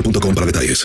boostmobile.com para detalles.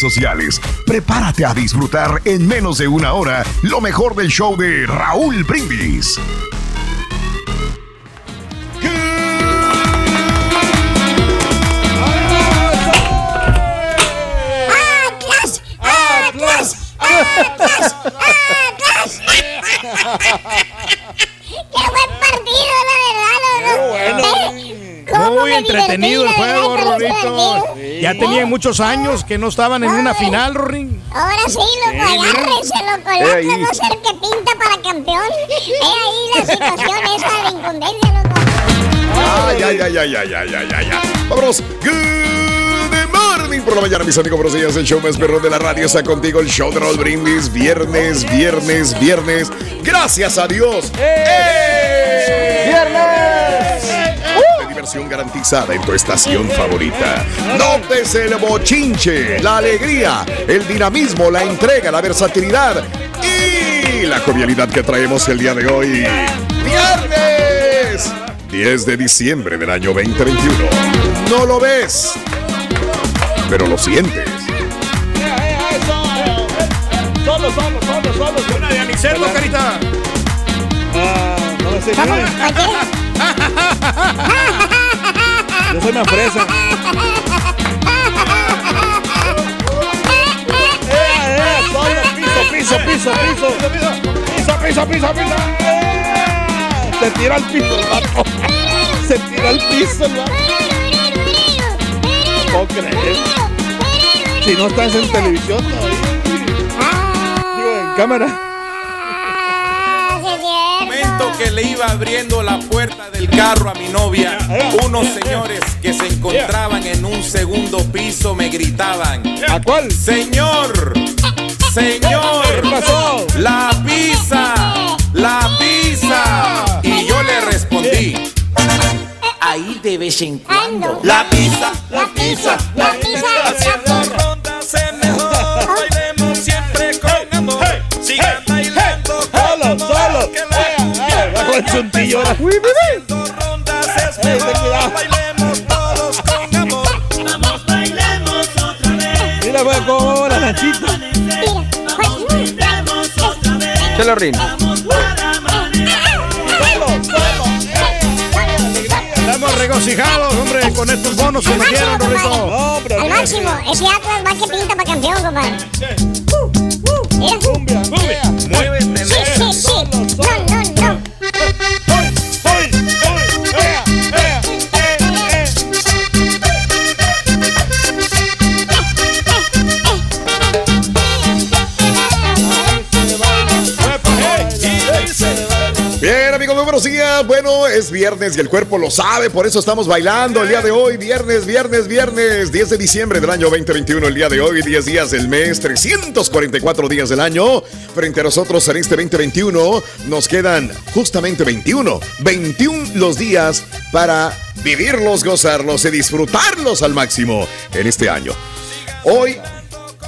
sociales. Prepárate a disfrutar en menos de una hora lo mejor del show de Raúl Brindis. ¡Atlas! ¡Atlas! ¡Atlas! ¡Atlas! ¡Qué buen partido, la verdad, los dos! ¿Cómo Muy entretenido el juego, Rorrito. Ya tenían muchos años que no estaban en una final, Rorín. Ahora sí, loco, agárrense, loco, el Eh. Atlas no ser que pinta para campeón. Es ahí la situación esa de incondencia, loco. Ay, ay, ay, ay, ay, ay, ay, ay, ay. Vámonos. Good morning por la mañana, mis amigos. Buenos días. El show más perrón de la radio está contigo. El show de Raúl Brindis. Viernes, viernes, viernes. Gracias a Dios. ¡Viernes! Diversión garantizada en tu estación favorita. Notes el bochinche, la alegría, el dinamismo, la entrega, la versatilidad y la jovialidad que traemos el día de hoy. ¡Viernes! 10 de diciembre del año 2021. No lo ves, pero lo sientes. Solo, solo, solo, solo. Una de anicerdo, carita. no me sé Yo soy más fresa. Piso, piso, piso, piso. Piso, piso, piso, piso. Se tira al piso el vato. Se tira al piso el vato. ¿Cómo crees? Si no estás en televisión todavía. Digo, en cámara. Que le iba abriendo la puerta del carro a mi novia, unos señores que se encontraban en un segundo piso me gritaban: ¿A cuál? Señor, señor, ¿Qué pasó? la pizza, la pizza. Y yo le respondí: Ahí de vez en cuando. La pizza, la pizza, la pizza. Haciendo rondas Chuntillo. Haciendo rondas es mejor. Bailemos todos con amor. Vamos, bailemos otra vez. Mira, pues, va la nachita. Chelo Rin. Estamos regocijados, hombre, con estos bonos que nos dieron. Al máximo, ese Atlas va que pinta para campeón, compadre. Es viernes y el cuerpo lo sabe, por eso estamos bailando el día de hoy. Viernes, viernes, viernes, 10 de diciembre del año 2021, el día de hoy, 10 días del mes, 344 días del año. Frente a nosotros en este 2021 nos quedan justamente 21, 21 los días para vivirlos, gozarlos y disfrutarlos al máximo en este año. Hoy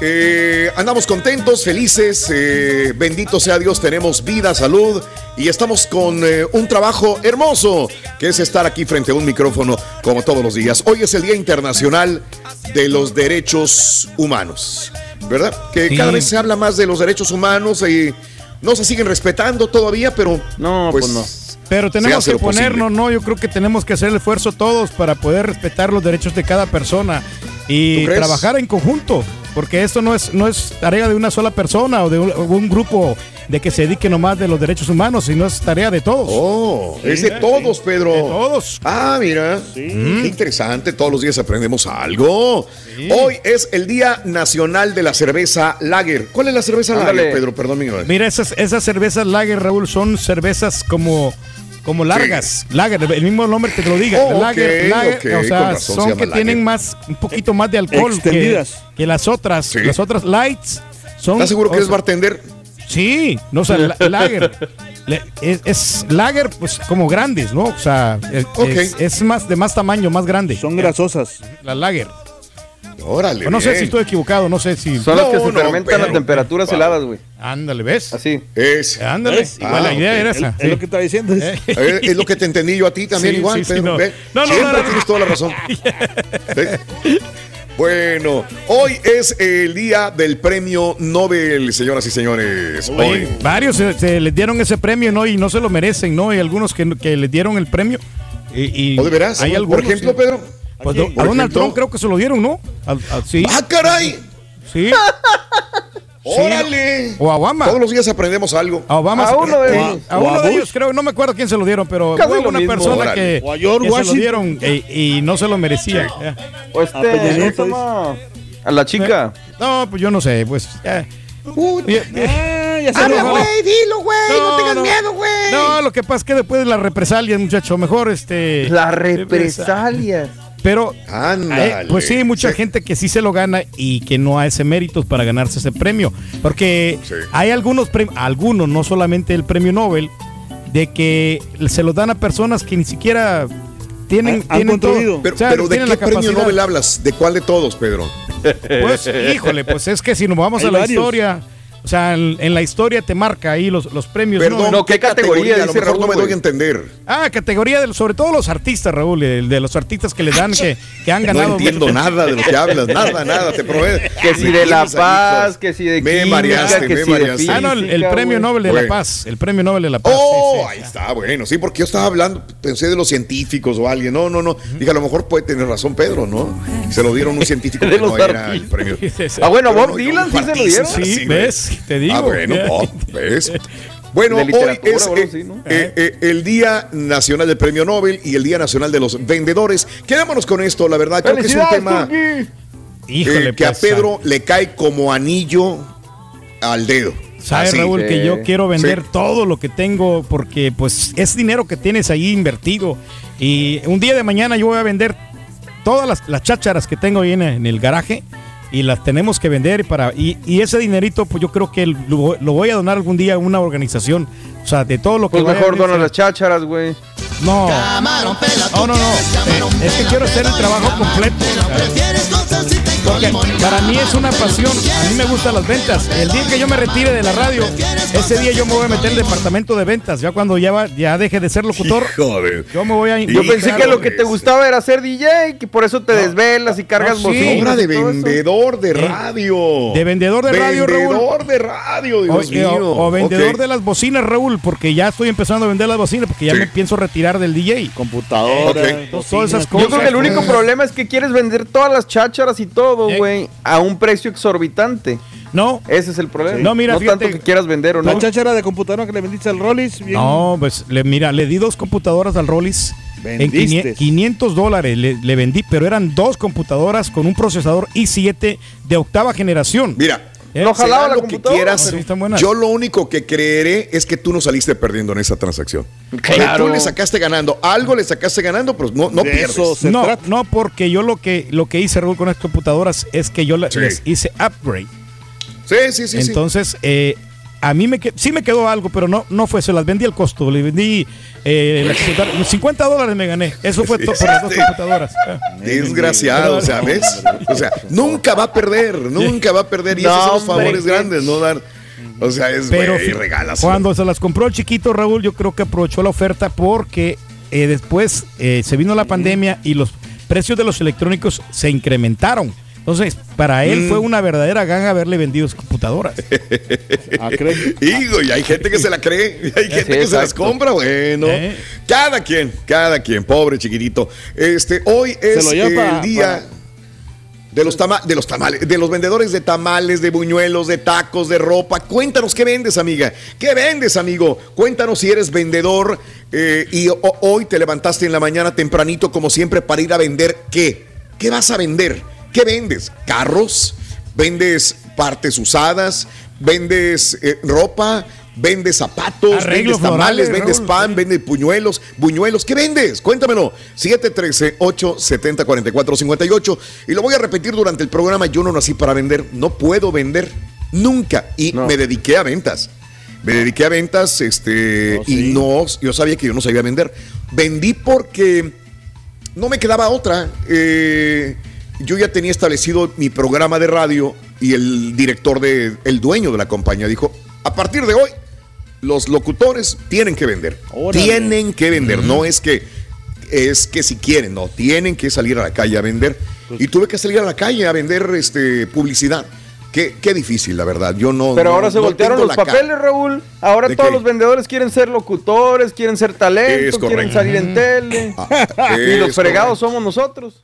eh, andamos contentos, felices, eh, bendito sea Dios, tenemos vida, salud y estamos con eh, un trabajo hermoso que es estar aquí frente a un micrófono como todos los días. Hoy es el Día Internacional de los Derechos Humanos, ¿verdad? Que Sí. cada vez se habla más de los derechos humanos y no se siguen respetando todavía, pero No, pues no. Pero tenemos que ponernos, ¿no? Yo creo que tenemos que hacer el esfuerzo todos para poder respetar los derechos de cada persona y trabajar en conjunto, porque esto no es, no es tarea de una sola persona o de un, o un grupo de que se dedique nomás de los derechos humanos, sino es tarea de todos. Oh, es de todos, Pedro. De todos. Ah, mira. Qué interesante. Todos los días aprendemos algo. Hoy es el Día Nacional de la Cerveza Lager. ¿Cuál es la cerveza Ándale. Lager, Pedro? Perdón, mi. Mira, esas, esas cervezas lager, Raúl, son cervezas como, como largas. Lager, el mismo nombre te lo diga. Oh, lager, lager, o sea, razón son que lager. tienen más, un poquito más de alcohol que, que las otras. Sí. Las otras lights son. ¿Estás seguro que sea, bartender? Sí, no, o sea, la- lager. Le- es, es lager, pues como grandes, ¿no? O sea, es, es- es más de más tamaño, más grande. Son grasosas. La lager. Órale. O no sé si estoy equivocado, no sé si. Son las que No, se no, fermentan pero- a temperaturas Wow. heladas, güey. Ándale, ¿ves? Así. Es, Ándale. ¿Ves? Igual Ah, la idea ok. era Es, esa. es sí. lo que está diciendo. Eh. eh, es lo que te entendí yo a ti también Sí, igual, sí, no. Ve, No, no, Siempre no, no. tienes toda la razón. Bueno, hoy es el día del premio Nobel, señoras y señores. Hoy. Oye, varios se, se les dieron ese premio, ¿no? Y no se lo merecen, ¿no? Y algunos que, que les dieron el premio. Y, y ¿O de veras? Hay Por algunos, ejemplo, sí. Pedro. Pues, Aquí. a Donald ejemplo. Trump creo que se lo dieron, ¿no? Al- sí, ¡Ah, caray! sí. ¡Órale! O a Obama. Todos los días aprendemos algo. A Obama. A uno de eh, ellos. a uno a de ellos, creo, no me acuerdo quién se lo dieron, pero Casi lo una mismo. persona Órale. que, O a George que se lo dieron eh, y, no se lo merecía. O A este, Nieto, ¿cómo se llama? A la chica. No, pues yo no sé, pues. eh, Ah, ya se Habla, güey, dilo, güey, no tengas miedo, güey. No, lo que pasa es que después de las represalias, muchacho, mejor este. La represalia. Pero Ándale. Eh, pues sí, hay mucha Sí. gente que sí se lo gana y que no hace méritos para ganarse ese premio. Porque Sí. hay algunos premios, algunos, no solamente el premio Nobel, de que se los dan a personas que ni siquiera tienen, Han- han tienen todo. Pero, O sea, pero ¿de qué premio. Nobel hablas? ¿De cuál de todos, Pedro? Pues, híjole, pues es que si nos vamos Hay a la varios. historia, o sea, en, en la historia te marca ahí los, los premios. ¿no? Perdón, No, ¿qué categoría A lo dice mejor no Raúl, me doy a entender. Ah, categoría de, sobre todo los artistas, Raúl, de, de los artistas que le dan, que, que han ganado. No entiendo nada de lo que hablas, nada, nada, te prometo. Que si de La Paz, que si de Me química, mareaste, que me si mareaste. Ah, no, el, premio. Nobel de Bueno. la Paz. El premio Nobel de la Paz. Oh, sí, sí. ahí está, bueno, sí, porque yo estaba hablando, pensé de los científicos o alguien. No, no, no. Dije, a lo mejor puede tener razón Pedro, ¿no? Se lo dieron un científico que no era el premio. Ah, bueno, Bob Dylan sí se lo dieron. Sí, ves, te digo. Ah, bueno, ¿ves? Bueno, hoy es eh, así, ¿no? eh, eh, el Día Nacional del Premio Nobel y el Día Nacional de los Vendedores. Quedémonos con esto, la verdad, creo que es un ¡Felicidades, tema! Híjole, eh, que a pues, Pedro le cae como anillo al dedo. Sabes, Así. Raúl, que Sí. yo quiero vender Sí. todo lo que tengo porque pues es dinero que tienes ahí invertido. Y un día de mañana yo voy a vender todas las, las chácharas que tengo ahí en, en el garaje y las tenemos que vender para y, y ese dinerito pues yo creo que lo, lo voy a donar algún día a una organización. O sea, de todo lo que Pues mejor donas las chácharas, güey. No. No, no, no. Eh, es que quiero hacer el trabajo completo. Porque para mí es una pasión. A mí me gustan las ventas. El día que yo me retire de la radio, ese día yo me voy a meter en el departamento de ventas. Ya cuando ya, va- ya deje de ser locutor, Joder. yo me voy a. Yo pensé claro, que lo que te gustaba era ser DJ, que por eso te desvelas y cargas no, sí. bocinas Obra de vendedor de Eh, radio. de vendedor de radio, Raúl. Vendedor de radio, O, Dios mío. o- o vendedor de las bocinas, Raúl, porque ya estoy empezando a vender las bocinas, porque ya Sí. me pienso retirar del DJ. Computadora. Ok. Todas esas Yo creo que el cosas. único problema es que quieres vender todas las chácharas y todo, Güey, a un precio exorbitante. No, Ese es el problema. No, mira, fíjate- tanto que quieras vender o La no. cháchara de computadora que le vendiste al Rollis. bien. No, pues le, mira, le di dos computadoras al Rollis. En Vendiste. 500 500 dólares le, le vendí, pero eran dos computadoras con un procesador i7 de octava generación. Mira, Eh, No jalaba la lo que computadora. quieras. Yo lo único que creeré es que tú no saliste perdiendo en esa transacción. Que Claro. tú le sacaste ganando. Algo le sacaste ganando, pero no, no De pierdes. eso se no, trata. no, porque yo lo que, lo que hice, Raúl, con estas computadoras es que yo la- Sí. les hice upgrade. Sí, sí, sí. sí. Entonces, eh, a mí me que- sí me quedó algo, pero no, no fue, se las vendí al costo. Le vendí eh, la computadora, 50 dólares me gané. Eso fue todo por las dos computadoras. Desgraciado, o sea, ¿ves? O sea, nunca va a perder, nunca va a perder. Y No, esos son los hombre, favores qué grandes, ¿no? Dar, o sea, es, Pero fi- regalas. cuando se las compró el chiquito Raúl, yo creo que aprovechó la oferta porque eh, después eh, se vino la pandemia y los precios de los electrónicos se incrementaron. Entonces, para él Mm. fue una verdadera ganga haberle vendido sus computadoras. Ah. Hijo, y hay gente que se la cree, y hay gente que se las compra, bueno. ¿Eh? Cada quien, cada quien, pobre chiquitito. Este, hoy es el día de los tama- de los tamales, de los vendedores de tamales, de buñuelos, de tacos, de ropa. Cuéntanos qué vendes, amiga. ¿Qué vendes, amigo? Cuéntanos si eres vendedor eh, y ho- hoy te levantaste en la mañana tempranito, como siempre, para ir a vender qué. ¿Qué vas a vender? ¿Qué vendes? ¿Carros? ¿Vendes partes usadas? ¿Vendes eh, ropa? ¿Vendes zapatos? ¿Vendes tamales? florales, ¿Vendes pan? ¿Vendes puñuelos? ¿Buñuelos? ¿Qué vendes? Cuéntamelo. 713-870-4458. Y lo voy a repetir durante el programa. Yo no nací para vender. No puedo vender. Nunca. Y No. me dediqué a ventas. Me dediqué a ventas, este, y no, yo sabía que yo no sabía vender. Vendí porque no me quedaba otra. Eh, yo ya tenía establecido mi programa de radio y el director de, el dueño de la compañía dijo, a partir de hoy, los locutores tienen que vender. Órale. Tienen que vender. No es que es que si quieren, no, tienen que salir a la calle a vender. Pues Y tuve que salir a la calle a vender este publicidad. Qué, qué difícil, la verdad. Yo no. Pero no- ahora se no voltearon los papeles, Raúl. Ahora ¿De todos qué? los vendedores quieren ser locutores, quieren ser Es talento, correcto. quieren salir en tele. Ah, y los fregados correcto. somos nosotros.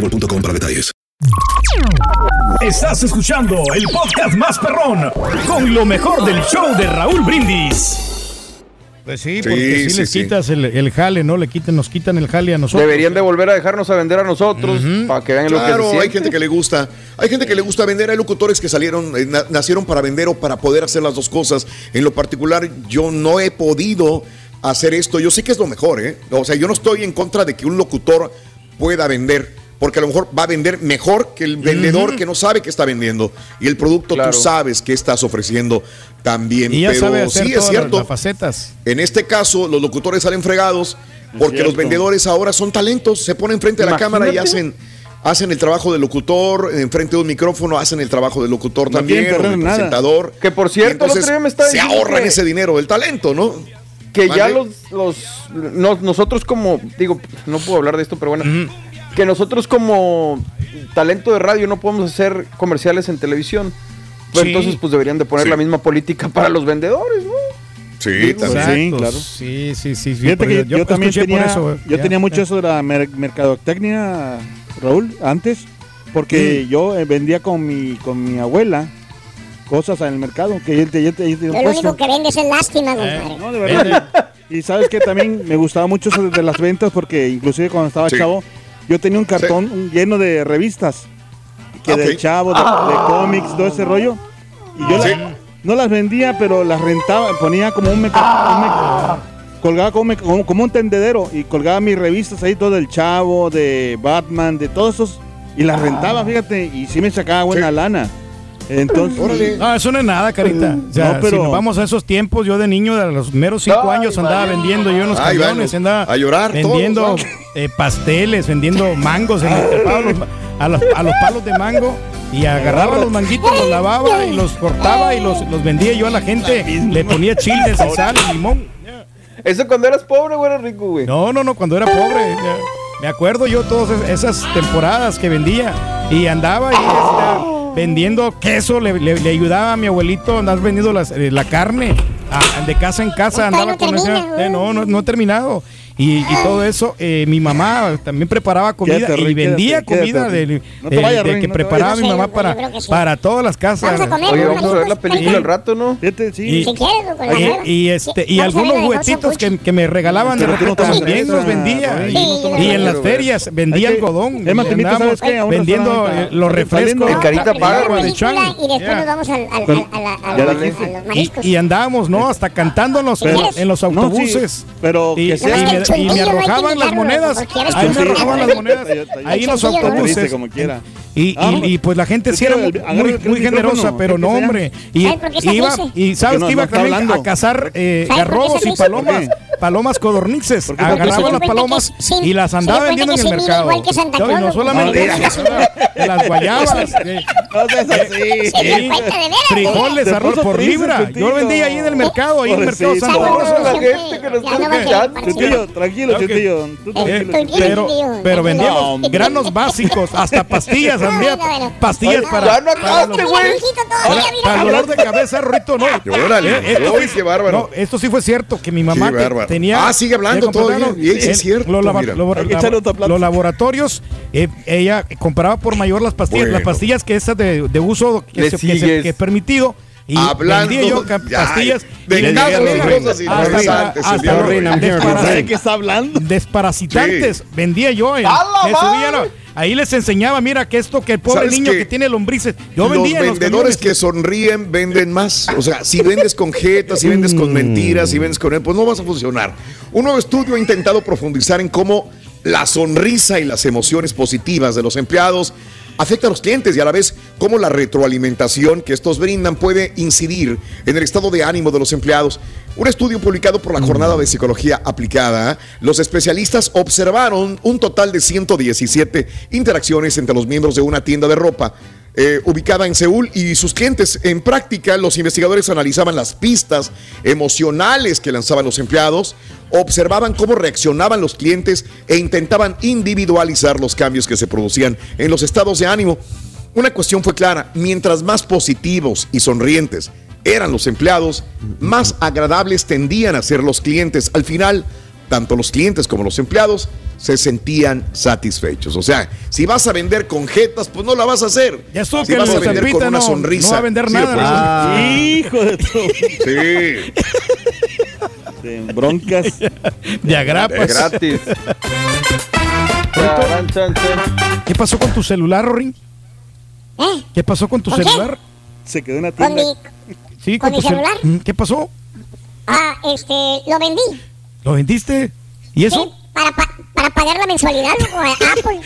boostmobile.com para detalles. Estás escuchando el podcast más perrón con lo mejor del show de Raúl Brindis. Pues sí, porque si sí, les quitas el, el jale, ¿no? Le quitan, nos quitan el jale a nosotros. Deberían de volver a dejarnos a vender a nosotros para que vean lo que Claro, hay gente que le gusta. Hay gente que le gusta vender. Hay locutores que salieron, eh, na- nacieron para vender o para poder hacer las dos cosas. En lo particular, yo no he podido hacer esto. Yo sé que es lo mejor, ¿eh? O sea, yo no estoy en contra de que un locutor pueda vender. Porque a lo mejor va a vender mejor que el vendedor que no sabe que está vendiendo. Y el producto Claro. tú sabes que estás ofreciendo también. Y ya Pero sabe hacer sí, es cierto. las facetas. En este caso, los locutores salen fregados porque los vendedores ahora son talentos, se ponen frente a la cámara y hacen, hacen el trabajo del locutor, enfrente de un micrófono hacen el trabajo del locutor No también, o del nada. presentador. Que, por cierto, el entonces otro día me se ahorran que- ese dinero del talento, ¿no? que ya los, los no- nosotros como digo no puedo hablar de esto pero bueno que nosotros como talento de radio no podemos hacer comerciales en televisión Pues Sí. entonces pues deberían de poner Sí. la misma política para los vendedores, ¿no? Sí, Digo, también. Sí, claro. Sí, sí, sí. sí, Fíjate que yo, también tenía, eso, yo ya. tenía mucho eso de la mer- mercadotecnia, Raúl, antes, porque yo eh, vendía con mi, con mi abuela cosas en el mercado, que él te, él te- él te- Yo lo único que vende es el lástima, compadre. No, de verdad. y sabes que también me gustaba mucho eso de las ventas, porque inclusive cuando estaba Sí. chavo, yo tenía un cartón lleno de revistas, que Ah, del chavo, de, de cómics, todo ese rollo. Y yo la- Sí. no las vendía, pero las rentaba, ponía como un meca- un meca- colgaba como, me- como, como un tendedero y colgaba mis revistas ahí, todo del chavo, de Batman, de todos esos, y las rentaba, fíjate, y sí me sacaba buena lana. Entonces, Órale. No, eso no es nada, carita. O sea, No, pero- si nos vamos a esos tiempos, yo de niño, de los meros cinco Ay, años, andaba vendiendo yo en los Ay, camiones, andaba a llorar vendiendo todos, eh, pasteles, vendiendo mangos, en a los, a, los, a los palos de mango y agarraba los manguitos, los lavaba y los cortaba y los, los vendía yo a la gente. Le ponía chiles y sal y limón. Eso cuando eras pobre o eras rico, güey. No, no, no, cuando era pobre. ya, Me acuerdo yo todas es- esas temporadas que vendía y andaba y vendiendo queso, le, le- le ayudaba a mi abuelito, andaba vendiendo las- eh, la carne a- de casa en casa, andaba no con termina, eh, no, no, no he terminado. Y, y todo eso, eh, mi mamá también preparaba comida Quédate, y vendía quédate, comida quédate, de, No te de- vayas, de Rick, que no preparaba mi mamá para, sí. para todas las casas. Vamos a comer, Oye, vamos a ver la película al rato, ¿no? fíjate, sí. Y- Si quieres, este y algunos juguetitos que, que me regalaban de repente también los vendía y, en las ferias vendía algodón vendiendo eh, los refrescos. Carita paga, de. Y después nos vamos al, y, mariscos. y andábamos no hasta cantando en los, autobuses pero y, que y sea- me, y me arrojaban las monedas. ahí me arrojaban las monedas. Ahí en los autobuses. Como quiera. Y, Ah, y, y, pues la gente sí era muy, generosa, pero ¿qué no, hombre. Y ¿Sabes por qué está iba, y sabes que iba también hablando. a cazar eh, ¿Sabes por qué garrobos y palomas, palomas codornices. Se las palomas sin- y las andaba vendiendo en el mercado. igual que Santa No, y Claus, no loco. solamente No, eso, de las guayabas, frijoles, arroz por libra. Yo lo vendía ahí en el mercado, ahí en el mercado. Santa. Chuntillo, tranquilo, Chuntillo. pero, vendíamos granos básicos, hasta pastillas, vendía Bueno, bueno. pastillas Ay, para, ya no acabaste, güey. Para, para el dolor de cabeza, Rito, no. Órale, Eh, esto uy, sí- qué bárbaro. No, esto sí fue cierto, que mi mamá tenía... Ah, sigue hablando comprar, todavía. Y es el- cierto, Los, lo- Hay que lava- echarle otra plata. los laboratorios, eh, ella compraba por mayor las pastillas, Bueno. las pastillas que esas de, de uso que, se- que se- que es permitido. Y Hablando vendía yo pastillas de hasta. ¿De qué está hablando? desparasitantes vendía yo. en- Ahí les enseñaba, mira que esto que el pobre ¿Sabes niño que tiene lombrices. Yo vendía en los vendedores que sonríen venden más. O sea, si vendes con jetas, si vendes con mentiras, si vendes con... Pues no vas a funcionar. Un nuevo estudio ha intentado profundizar en cómo la sonrisa y las emociones positivas de los empleados afecta a los clientes y a la vez cómo la retroalimentación que estos brindan puede incidir en el estado de ánimo de los empleados. Un estudio publicado por la Jornada de Psicología Aplicada, los especialistas observaron un total de 117 interacciones entre los miembros de una tienda de ropa eh, ubicada en Seúl y sus clientes. En práctica, los investigadores analizaban las pistas emocionales que lanzaban los empleados, observaban cómo reaccionaban los clientes e intentaban individualizar los cambios que se producían en los estados de ánimo. Una cuestión fue clara, mientras más positivos y sonrientes eran los empleados, más agradables tendían a ser los clientes. Al final, tanto los clientes como los empleados se sentían satisfechos. O sea, si vas a vender con jetas, pues no la vas a hacer. Ya estuvo si que vas a vender con una no- sonrisa. no va a vender sí, nada, pues. Hijo de tu. Sí. de broncas. De agrapas. Es gratis. ¿Qué pasó con tu celular, Rory? ¿Eh? ¿Qué pasó con tu ¿Con qué? celular? Se quedó en la Con tienda. mi... Sí, ¿Con mi cel- celular? ¿Qué pasó? Ah, este... Lo vendí. ¿Lo vendiste? ¿Y eso? Sí, para, pa- para pagar la mensualidad, loco, a Apple.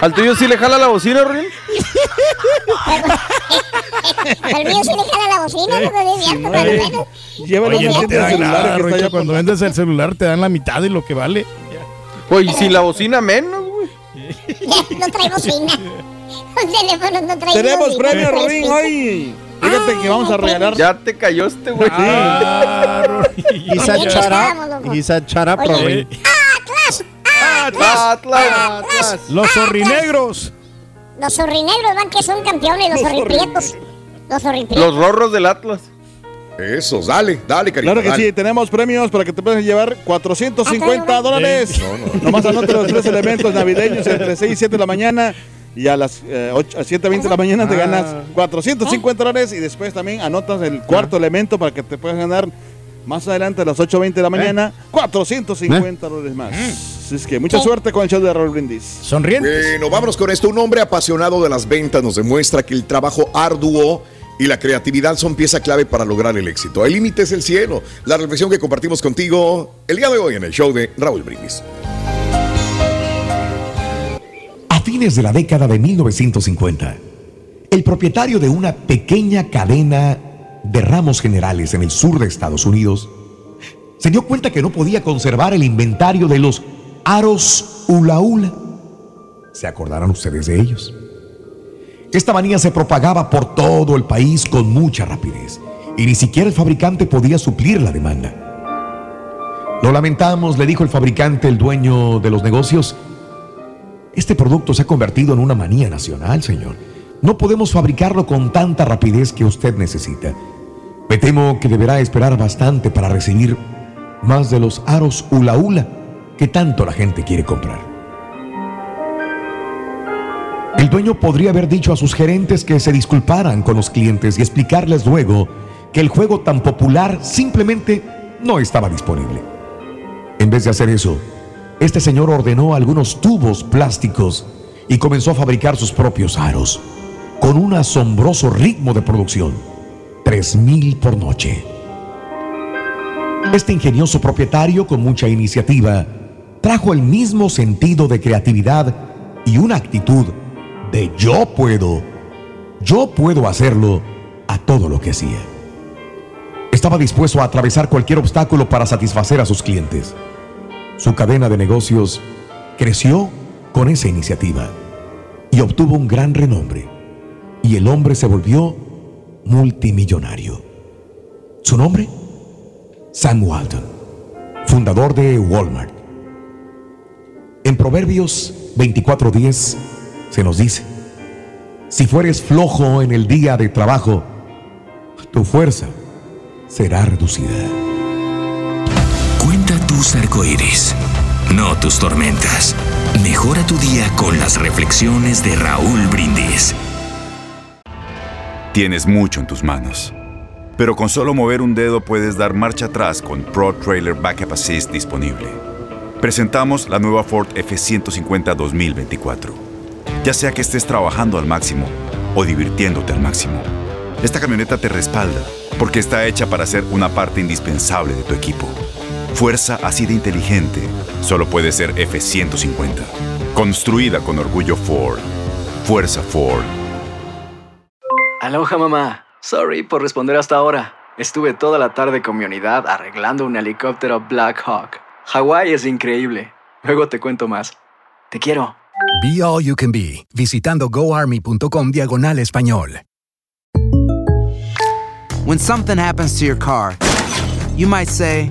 ¿Al tuyo sí le jala la bocina, Rin? El mío sí le jala la bocina, loco, de viento, pero eh. bueno. Llévalo Oye, no te dan nada, allá Cuando vendes el celular te dan la mitad de lo que vale. Pues y sin la bocina menos, güey. No trae bocina. Los teléfonos no traen Tenemos bocina, premio, trae Ring, speaker. hoy. Fíjate que vamos a regalar. Ya te cayó este, güey. Ah, shut up, Oye. Rory. ¡Atlas! ¡Atlas! Atlas. ¡Atlas! Los zorrinegros. Los zorrinegros van que son campeones, los zorriprietos. Los zorriprietos. Los rorros del Atlas. Esos, dale, dale, cariño. Claro que dale. sí, tenemos premios para que te puedas llevar 450 dólares. Nomás anote los tres elementos navideños entre 6 y 7 de la mañana. Y a las eh, ocho- a 7.20 de la mañana te Ah. ganas 450 dólares. Y después también anotas el cuarto elemento para que te puedas ganar más adelante a las 8.20 de la mañana 450 dólares más. Así es que mucha suerte con el show de Raúl Brindis. Sonriente. Bueno, vámonos con esto. Un hombre apasionado de las ventas nos demuestra que el trabajo arduo y la creatividad son pieza clave para lograr el éxito. El límite es el cielo. La reflexión que compartimos contigo el día de hoy en el show de Raúl Brindis. Fines de la década de 1950, el propietario de una pequeña cadena de ramos generales en el sur de Estados Unidos se dio cuenta que no podía conservar el inventario de los aros hula hula. ¿Se acordarán ustedes de ellos? Esta manía se propagaba por todo el país con mucha rapidez y ni siquiera el fabricante podía suplir la demanda. Lo lamentamos, le dijo el fabricante, el dueño de los negocios. Este producto se ha convertido en una manía nacional, señor. No podemos fabricarlo con tanta rapidez que usted necesita. Me temo que deberá esperar bastante para recibir más de los aros hula hula que tanto la gente quiere comprar. El dueño podría haber dicho a sus gerentes que se disculparan con los clientes y explicarles luego que el juego tan popular simplemente no estaba disponible. En vez de hacer eso, este señor ordenó algunos tubos plásticos y comenzó a fabricar sus propios aros, con un asombroso ritmo de producción, 3.000 por noche. Este ingenioso propietario, con mucha iniciativa, trajo el mismo sentido de creatividad y una actitud de yo puedo, yo puedo hacerlo a todo lo que hacía. Estaba dispuesto a atravesar cualquier obstáculo para satisfacer a sus clientes. Su cadena de negocios creció con esa iniciativa y obtuvo un gran renombre. Y el hombre se volvió multimillonario. ¿Su nombre? Sam Walton, fundador de Walmart. En Proverbios 24:10 se nos dice, si fueres flojo en el día de trabajo, tu fuerza será reducida. Tus arcoíris, no tus tormentas. Mejora tu día con las reflexiones de Raúl Brindis. Tienes mucho en tus manos. Pero con solo mover un dedo puedes dar marcha atrás con Pro Trailer Backup Assist disponible. Presentamos la nueva Ford F150 2024. Ya sea que estés trabajando al máximo o divirtiéndote al máximo, esta camioneta te respalda porque está hecha para ser una parte indispensable de tu equipo. Fuerza así de inteligente solo puede ser F150. Construida con orgullo Ford. Fuerza Ford. Aloha mamá. Sorry por responder hasta ahora. Estuve toda la tarde con mi unidad arreglando un helicóptero Black Hawk. Hawái es increíble. Luego te cuento más. Te quiero. Be All You Can Be, visitando goarmy.com diagonal español. When something happens to your car, you might say,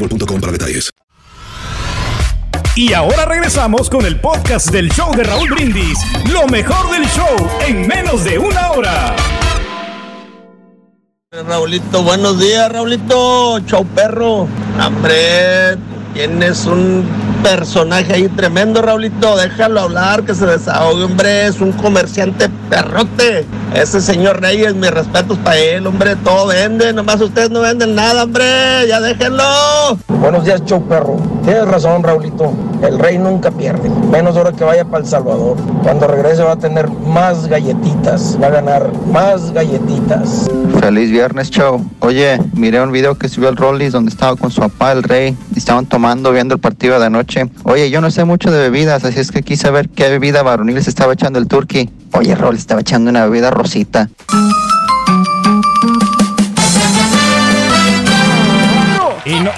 boostmobile.com para detalles. Y ahora regresamos con el podcast del show de Raúl Brindis. Lo mejor del show en menos de una hora. Raulito, buenos días, Raulito. Chau perro. Hombre, tienes un personaje ahí tremendo, Raulito. Déjalo hablar, que se desahogue, hombre. Es un comerciante perrote. Ese señor Reyes, mis respetos para él, hombre, todo vende, nomás ustedes no venden nada, hombre, ya déjenlo. Buenos días, show perro. Tienes razón, Raulito. El rey nunca pierde. Menos ahora que vaya para El Salvador. Cuando regrese va a tener más galletitas. Va a ganar más galletitas. Feliz viernes, show. Oye, miré un video que subió el Rollis donde estaba con su papá, el rey, y estaban tomando, viendo el partido de anoche. Oye, yo no sé mucho de bebidas, así es que quise ver qué bebida varonil se estaba echando el turkey. Oye, Rollis estaba echando una bebida Y no,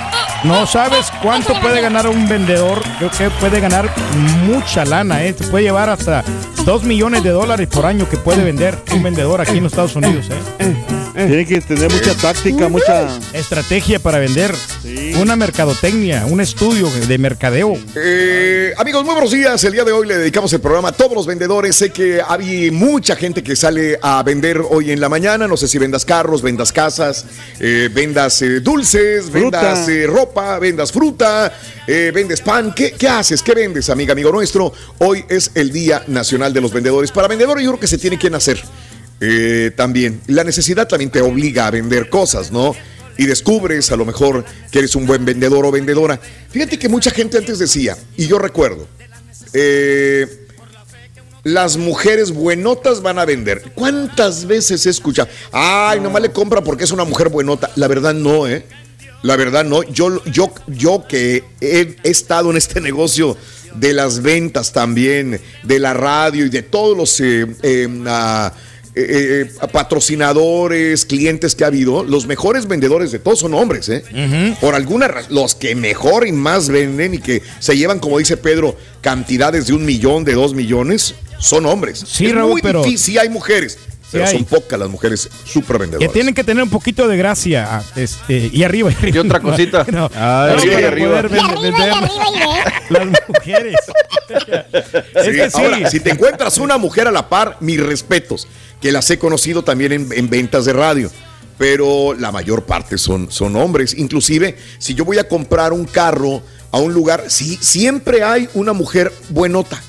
no sabes cuánto puede ganar un vendedor. Creo que puede ganar mucha lana, ¿eh? Puede llevar hasta 2 millones de dólares por año que puede vender un vendedor aquí en los Estados Unidos, ¿eh? Tiene que tener mucha táctica, mucha estrategia para vender. Una mercadotecnia, un estudio de mercadeo. Eh, amigos, muy buenos días. El día de hoy le dedicamos el programa a todos los vendedores. Sé que hay mucha gente que sale a vender hoy en la mañana. No sé si vendas carros, vendas casas, eh, vendas eh, dulces, Fruta. vendas eh, ropa, vendas fruta, eh, vendes pan. ¿Qué, ¿Qué haces? ¿Qué vendes, amiga, amigo nuestro? Hoy es el Día Nacional de los Vendedores. Para vendedores yo creo que se tiene que nacer. Eh, también. La necesidad también te obliga a vender cosas, ¿no? Y descubres a lo mejor que eres un buen vendedor o vendedora. Fíjate que mucha gente antes decía, y yo recuerdo, eh, las mujeres buenotas van a vender. ¿Cuántas veces he escuchado? Ay, nomás le compra porque es una mujer buenota. La verdad no, ¿eh? La verdad no. Yo, yo, yo que he, estado en este negocio de las ventas también, de la radio y de todos los eh, eh, ah, eh, eh, patrocinadores, clientes que ha habido, los mejores vendedores de todos son hombres, ¿eh? Por alguna razón, los que mejor y más venden y que se llevan, como dice Pedro, cantidades de un millón, de dos millones, son hombres. Sí, es Raúl, muy pero- difícil, sí hay mujeres, pero hay. son pocas las mujeres súper Que vendedoras. tienen que tener un poquito de gracia. ah, Este, y arriba, y arriba. Y otra cosita. No, Ay, no, arriba y arriba. poder Y vender- arriba, y vender arriba, y ve. Las mujeres. es Sí, que sí. Ahora, si te encuentras una mujer a la par, mis respetos, que las he conocido también en, en ventas de radio. Pero la mayor parte son, son hombres. Inclusive, si yo voy a comprar un carro a un lugar, sí, siempre hay una mujer buenota.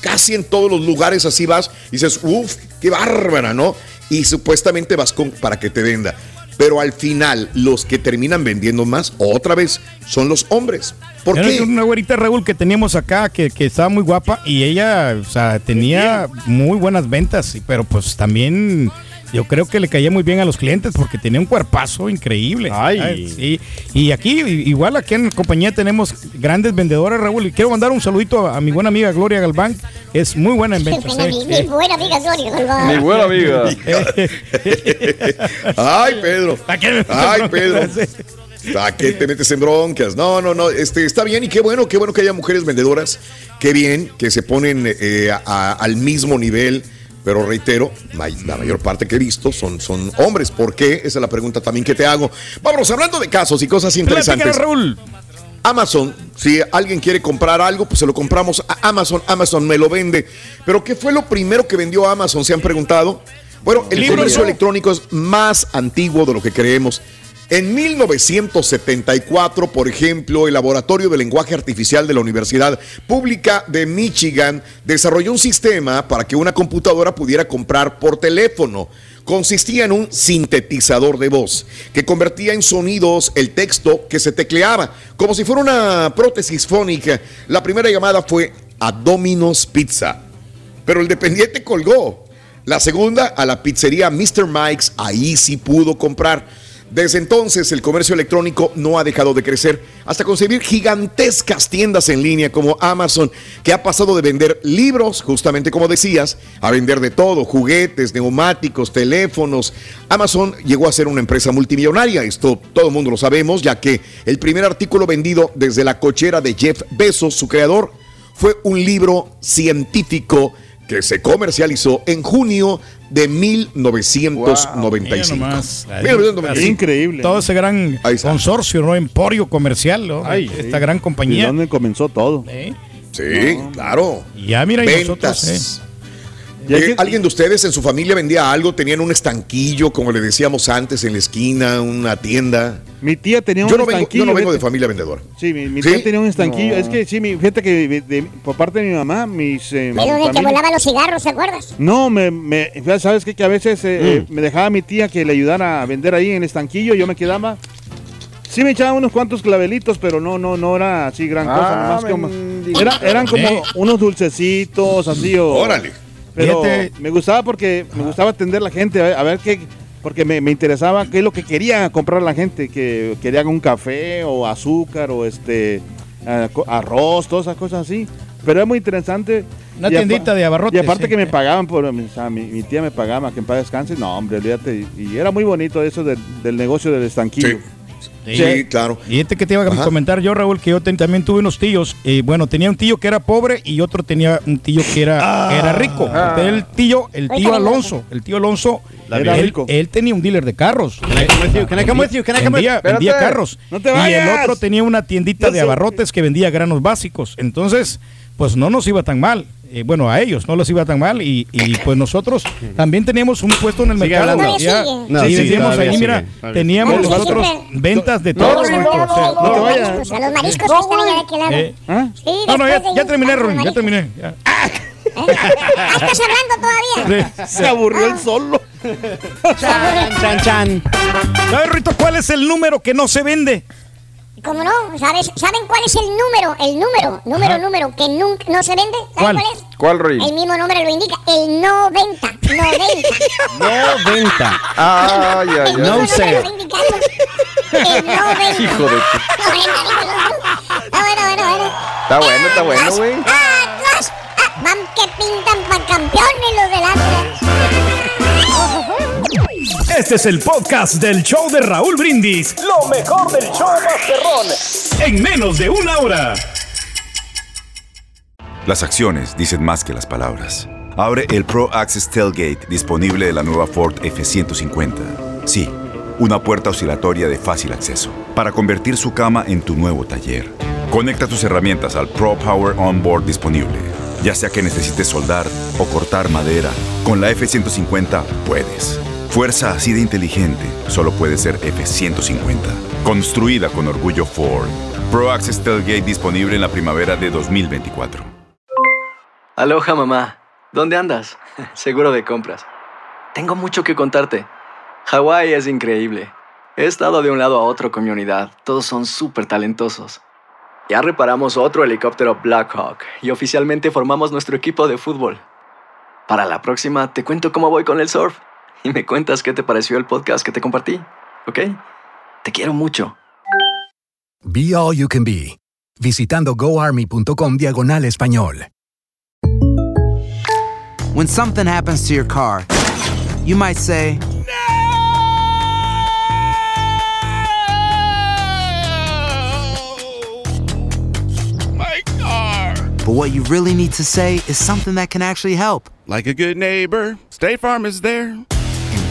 Casi en todos los lugares así vas y dices, uff, qué bárbara, ¿no? Y supuestamente vas con, para que te venda. Pero al final, los que terminan vendiendo más, otra vez, son los hombres. ¿Por Era qué? Una güerita Raúl que teníamos acá que, que estaba muy guapa y ella, o sea, tenía muy buenas ventas, y- pero pues también yo creo que le caía muy bien a los clientes porque tenía un cuerpazo increíble. Ay. sí. Y aquí, igual aquí en la compañía tenemos grandes vendedores, Raúl, y quiero mandar un saludito a, a mi buena amiga Gloria Galván, es muy buena en ventas. ¿eh? mi, buena amiga Gloria Galván. Mi buena amiga. Ay, Pedro. ¿A Ay, Pedro. ¿A qué te metes en broncas? No, no, no. Este, está bien y qué bueno, qué bueno que haya mujeres vendedoras. Qué bien que se ponen eh, a- al mismo nivel. Pero reitero, la mayor parte que he visto son, son hombres. ¿Por qué? Esa es la pregunta también que te hago. Vámonos, hablando de casos y cosas interesantes. Raúl. Amazon, si alguien quiere comprar algo, pues se lo compramos a Amazon. Amazon me lo vende. Pero ¿qué fue lo primero que vendió Amazon? ¿Se han preguntado? Bueno, el comercio electrónico es más antiguo de lo que creemos. En 1974, por ejemplo, el Laboratorio de Lenguaje Artificial de la Universidad Pública de Michigan desarrolló un sistema para que una computadora pudiera comprar por teléfono. Consistía en un sintetizador de voz que convertía en sonidos el texto que se tecleaba, como si fuera una prótesis fónica. La primera llamada fue a Domino's Pizza, pero el dependiente colgó. La segunda a la pizzería Mr. Mike's, ahí sí pudo comprar. Desde entonces el comercio electrónico no ha dejado de crecer hasta concebir gigantescas tiendas en línea como Amazon, que ha pasado de vender libros, justamente como decías, a vender de todo, juguetes, neumáticos, teléfonos. Amazon llegó a ser una empresa multimillonaria, esto todo el mundo lo sabemos, ya que el primer artículo vendido desde la cochera de Jeff Bezos, su creador, fue un libro científico que se comercializó en junio de 1995. Mira nomás. 1995. Increíble. Todo ese gran consorcio, ¿no? Emporio comercial, ¿no? Ay, Esta sí. gran ¿Y compañía. dónde comenzó todo? ¿eh? Sí, claro. Y ya mira, y nosotros, Ventas. Eh, ¿Alguien de ustedes en su familia vendía algo? ¿Tenían un estanquillo, como le decíamos antes, en la esquina, una tienda? Mi tía tenía Yo un no vengo, estanquillo. yo no vengo de familia vendedora. Sí, mi, mi ¿Sí? tía tenía un estanquillo. No. Es que sí, mi, fíjate que de- de- por parte de mi mamá, mis. eh, te familia- volaban los cigarros, ¿te acuerdas? No, me, me, ya sabes qué? que a veces eh, Mm. eh, me dejaba mi tía que le ayudara a vender ahí en el estanquillo, yo me quedaba. Sí me echaba unos cuantos clavelitos, pero no, no, no era así gran cosa, Ah, nomás como- era- eran como unos dulcecitos, así o. Órale. Pero Fíjate. me gustaba porque me gustaba atender a la gente, a ver, qué, porque me, me interesaba qué es lo que quería comprar la gente, que querían un café o azúcar o este co- arroz, todas esas cosas así. Pero es muy interesante. Una Y tiendita de abarrotes, Y aparte sí. que me pagaban por, o sea, mi, mi tía me pagaba, que en paz descanse, no, hombre, olvídate. Y, y era muy bonito eso del, del negocio del estanquillo. Sí, claro. Y este que te iba a Ajá. comentar yo, Raúl, que yo ten- también tuve unos tíos. Y bueno, tenía un tío que era pobre y otro tenía un tío que era, que era rico. Ah. El tío, el tío Alonso, el tío Alonso, era él, él tenía un dealer de carros. Vendía, carros. No te y el vayas. otro tenía una tiendita Yo de sé. abarrotes que vendía granos básicos. Entonces, pues no nos iba tan mal. Eh, bueno, a ellos no les iba tan mal y, y, pues nosotros también teníamos un puesto en el Sigue mercado. hablando. Ya. No, sí, todavía ahí, sigue, mira, todavía teníamos sigue. nosotros Siempre- ventas de No, todo. no, no, no, no, no mariscos, a los mariscos que están allá de aquel lado. Eh, ¿Ah? Sí, No, no, ya, terminé, ah, Ronnie, ya terminé. ya. Ah, ¿Estás hablando todavía? Se aburrió el solo. Chan, chan, chan. ¿Sabes, Rito, cuál es el número que no se vende? ¿Cómo no? ¿Sabes, ¿Saben cuál es el número? El número, número, Ajá. número que nunca no se vende. ¿Saben ¿Cuál? cuál es? ¿Cuál, Roy? El mismo número lo indica. El 90. 90. 90. Ay, ay, El ay. número lo indica. El 90. Hijo de... Ah, bueno, bueno, bueno. Está bueno, está bueno, güey. Atlas. Ah, van que pintan para campeones los del Atlas. Este es el podcast del show de Raúl Brindis. Lo mejor del show Masterrón. En menos de una hora. Las acciones dicen más que las palabras. Abre el Pro Access Tailgate disponible de la nueva Ford F-150. Sí, una puerta oscilatoria de fácil acceso para convertir su cama en tu nuevo taller. Conecta tus herramientas al Pro Power Onboard disponible. Ya sea que necesites soldar o cortar madera, con la F-150 puedes. Fuerza así de inteligente solo puede ser F-150. Construida con orgullo Ford. Pro Access Tailgate disponible en la primavera de 2024. Aloha mamá, ¿dónde andas? Seguro de compras. Tengo mucho que contarte. Hawái es increíble. He estado de un lado a otro con mi unidad. Todos son súper talentosos. Ya reparamos otro helicóptero Blackhawk y oficialmente formamos nuestro equipo de fútbol. Para la próxima te cuento cómo voy con el surf y me cuentas qué te pareció el podcast que te compartí, ¿ok? Te quiero mucho. Be All You Can Be, visitando goarmy.com diagonal español. When something happens to your car, you might say, My car. but what you really need to say is something that can actually help. Like a good neighbor, State Farm is there.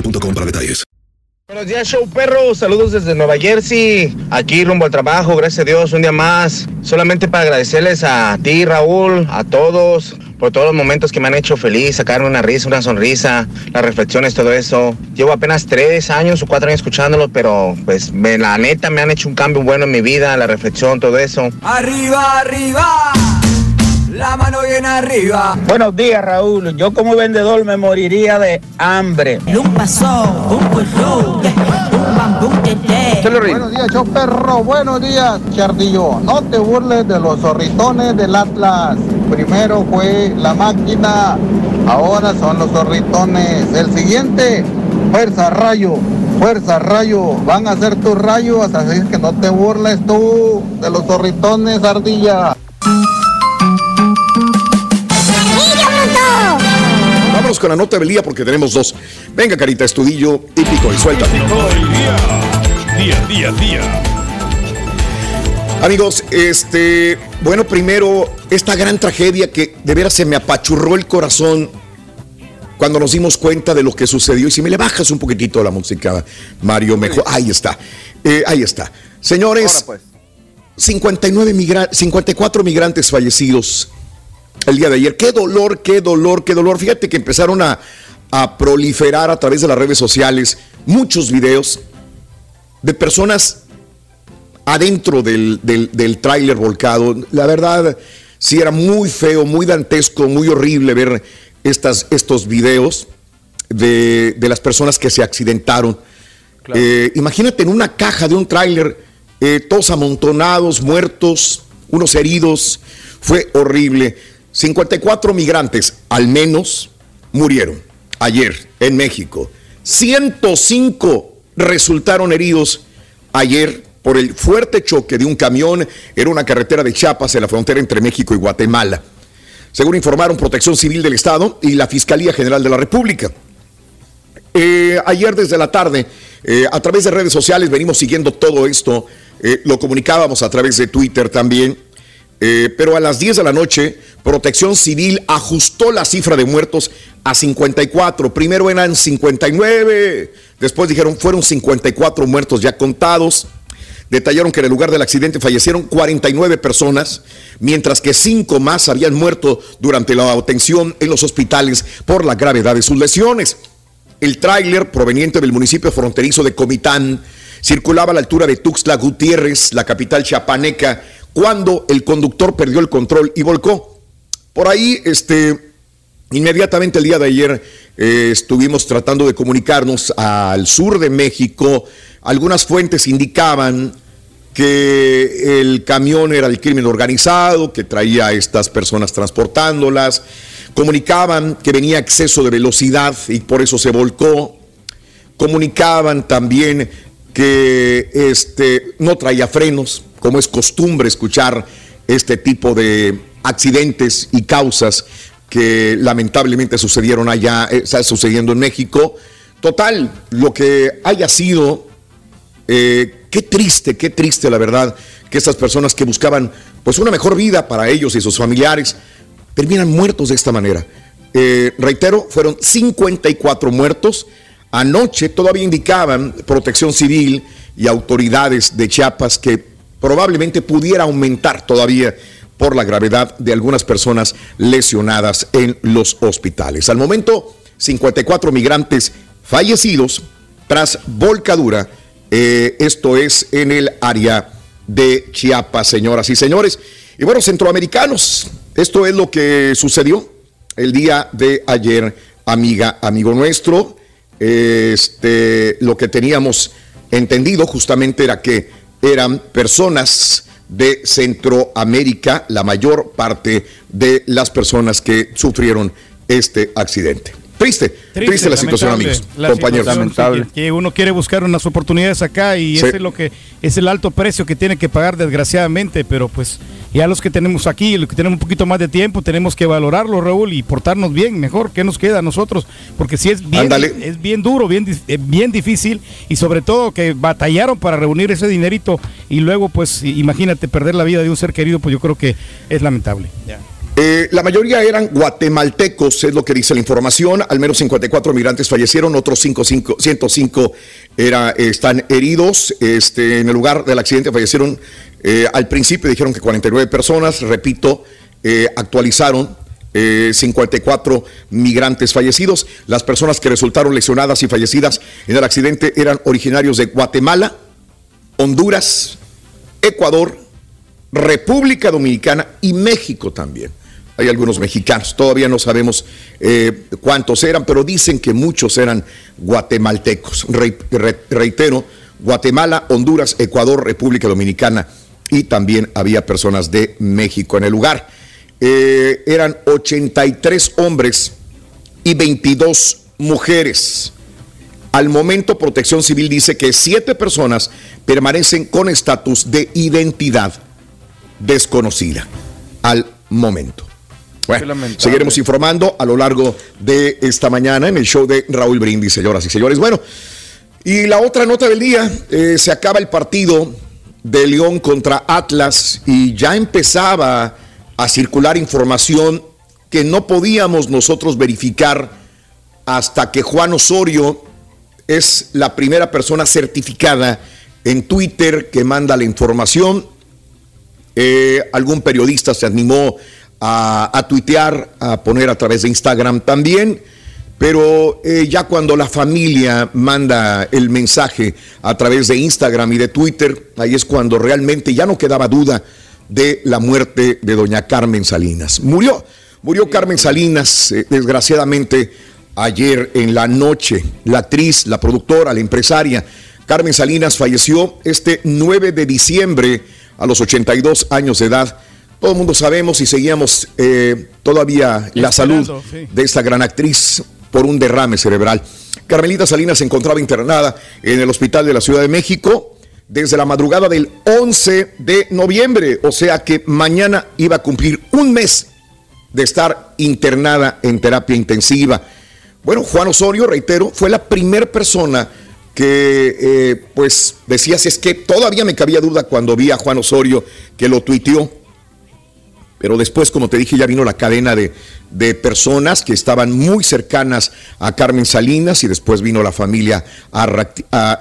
boostmobile.com para detalles. Buenos días, show perro. Saludos desde Nueva Jersey. Aquí rumbo al trabajo, gracias a Dios, un día más. Solamente para agradecerles a ti, Raúl, a todos, por todos los momentos que me han hecho feliz, sacarme una risa, una sonrisa, las reflexiones, todo eso. Llevo apenas tres años o cuatro años escuchándolos, pero pues me- la neta me han hecho un cambio bueno en mi vida, la reflexión, todo eso. Arriba, arriba. La mano bien arriba. Buenos días, Raúl. Yo como vendedor me moriría de hambre. Buenos días, show perro. Buenos días, Chardillo. No te burles de los zorritones del Atlas. Primero fue la máquina, ahora son los zorritones. El siguiente, Fuerza Rayo. Fuerza, rayo, van a hacer tus rayos, así que no te burles tú de los zorritones, ardilla. Vámonos con la nota del día porque tenemos dos. Venga, carita, estudillo, típico y suelta. Día, día, día. Amigos, este, bueno, primero, esta gran tragedia que de veras se me apachurró el corazón cuando nos dimos cuenta de lo que sucedió. Y si me le bajas un poquitito la música, Mario, mejor. Ahí está, Eh, ahí está. Señores, 59 migra 54 migrantes fallecidos el día de ayer. Qué dolor, qué dolor, qué dolor. Fíjate que empezaron a, a proliferar a través de las redes sociales muchos videos de personas adentro del, del, del tráiler volcado. La verdad, sí era muy feo, muy dantesco, muy horrible ver estas, estos videos de, de las personas que se accidentaron. Eh, imagínate en una caja de un tráiler, eh, todos amontonados, muertos, unos heridos. Fue horrible. 54 migrantes, al menos, murieron ayer en México. 105 resultaron heridos ayer por el fuerte choque de un camión en una carretera de Chiapas en la frontera entre México y Guatemala. Según informaron Protección Civil del Estado y la Fiscalía General de la República. Eh, ayer desde la tarde, eh, a través de redes sociales, venimos siguiendo todo esto. Eh, lo comunicábamos a través de Twitter también. Eh, pero a las 10 de la noche, Protección Civil ajustó la cifra de muertos a 54. Primero eran 59, después dijeron fueron 54 muertos ya contados. Detallaron que en el lugar del accidente fallecieron 49 personas, mientras que 5 más habían muerto durante la atención en los hospitales por la gravedad de sus lesiones. El tráiler proveniente del municipio fronterizo de Comitán circulaba a la altura de Tuxtla Gutiérrez, la capital chiapaneca, cuando el conductor perdió el control y volcó. Por ahí, este, inmediatamente el día de ayer eh, estuvimos tratando de comunicarnos al sur de México. Algunas fuentes indicaban que el camión era el crimen organizado, que traía a estas personas transportándolas. Comunicaban que venía exceso de velocidad y por eso se volcó. Comunicaban también que este, no traía frenos, como es costumbre escuchar este tipo de accidentes y causas que lamentablemente sucedieron allá, eh, está sucediendo en México. Total, lo que haya sido, eh, qué triste, qué triste la verdad, que estas personas que buscaban pues una mejor vida para ellos y sus familiares, terminan muertos de esta manera. Eh, reitero, fueron 54 muertos. Anoche todavía indicaban protección civil y autoridades de Chiapas que probablemente pudiera aumentar todavía por la gravedad de algunas personas lesionadas en los hospitales. Al momento, 54 migrantes fallecidos tras volcadura. Eh, esto es en el área de Chiapas, señoras y señores. Y bueno, centroamericanos, esto es lo que sucedió el día de ayer, amiga, amigo nuestro. Este, lo que teníamos entendido justamente era que eran personas de Centroamérica, la mayor parte de las personas que sufrieron este accidente. Triste, triste, la situación, amigos, la compañeros. situación, que- Que uno quiere buscar unas oportunidades acá y Sí. ese es lo que es el alto precio que tiene que pagar desgraciadamente, pero pues ya los que tenemos aquí, los que tenemos un poquito más de tiempo, tenemos que valorarlo, Raúl, y portarnos bien, mejor, ¿qué nos queda a nosotros? Porque si es bien, es bien duro, bien, di- eh, bien difícil y sobre todo que batallaron para reunir ese dinerito y luego pues imagínate perder la vida de un ser querido, pues yo creo que es lamentable. Eh, la mayoría eran guatemaltecos, es lo que dice la información. Al menos 54 migrantes fallecieron, otros 5, 5, 105 era, eh, están heridos. Este, en el lugar del accidente fallecieron, eh, al principio dijeron que 49 personas, repito, eh, actualizaron. eh, 54 migrantes fallecidos. Las personas que resultaron lesionadas y fallecidas en el accidente eran originarios de Guatemala, Honduras, Ecuador, República Dominicana y México también. Hay algunos mexicanos, todavía no sabemos eh, cuántos eran, pero dicen que muchos eran guatemaltecos. Re- re- reitero, Guatemala, Honduras, Ecuador, República Dominicana y también había personas de México en el lugar. Eh, eran 83 hombres y 22 mujeres. Al momento, Protección Civil dice que siete personas permanecen con estatus de identidad desconocida al momento. Bueno, seguiremos informando a lo largo de esta mañana en el show de Raúl Brindis, señoras y señores. Bueno, y la otra nota del día, eh, se acaba el partido de León contra Atlas y ya empezaba a circular información que no podíamos nosotros verificar hasta que Juan Osorio es la primera persona certificada en Twitter que manda la información. Eh, algún periodista se animó a, tuitear, a poner a través de Instagram también, pero eh, ya cuando la familia manda el mensaje a través de Instagram y de Twitter, ahí es cuando realmente ya no quedaba duda de la muerte de doña Carmen Salinas. Murió, murió Carmen Salinas, eh, desgraciadamente ayer en la noche. La actriz, la productora, la empresaria Carmen Salinas falleció este 9 de diciembre a los 82 años de edad. Todo el mundo sabemos y seguíamos eh, todavía la salud de esta gran actriz por un derrame cerebral. Carmelita Salinas se encontraba internada en el hospital de la Ciudad de México desde la madrugada del 11 de noviembre, o sea que mañana iba a cumplir un mes de estar internada en terapia intensiva. Bueno, Juan Osorio, reitero, fue la primera persona que eh, pues decía, si es que todavía me cabía duda cuando vi a Juan Osorio que lo tuiteó. Pero después, como te dije, ya vino la cadena de, de, personas que estaban muy cercanas a Carmen Salinas y después vino la familia a,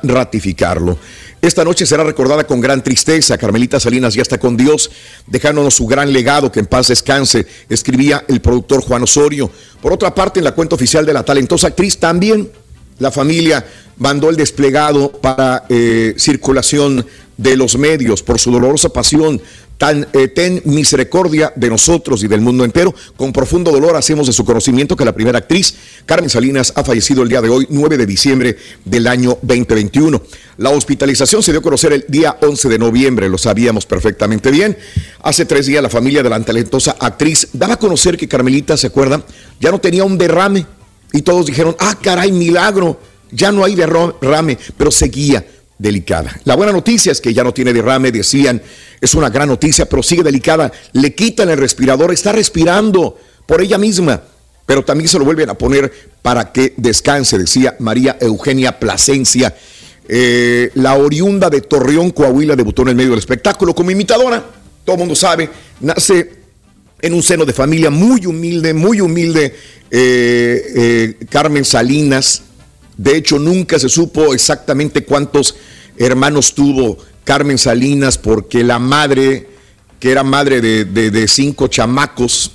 ratificarlo. Esta noche será recordada con gran tristeza. Carmelita Salinas ya está con Dios, dejándonos su gran legado, que en paz descanse, escribía el productor Juan Osorio. Por otra parte, en la cuenta oficial de la talentosa actriz también la familia mandó el desplegado para eh, circulación de los medios por su dolorosa pasión Eh, ten misericordia de nosotros y del mundo entero. Con profundo dolor hacemos de su conocimiento que la primera actriz, Carmen Salinas, ha fallecido el día de hoy, 9 de diciembre del año 2021. La hospitalización se dio a conocer el día 11 de noviembre, lo sabíamos perfectamente bien. Hace tres días la familia de la talentosa actriz daba a conocer que Carmelita, ¿se acuerdan? Ya no tenía un derrame. Y todos dijeron, ah, caray, milagro, ya no hay derrame, pero seguía delicada. La buena noticia es que ya no tiene derrame, decían, es una gran noticia, pero sigue delicada. Le quitan el respirador, está respirando por ella misma, pero también se lo vuelven a poner para que descanse, decía María Eugenia Plasencia. Eh, la oriunda de Torreón, Coahuila, debutó en el medio del espectáculo como imitadora. Todo el mundo sabe, nace en un seno de familia muy humilde, muy humilde. Eh, eh, Carmen Salinas, de hecho, nunca se supo exactamente cuántos hermanos tuvo Carmen Salinas, porque la madre, que era madre de, cinco chamacos,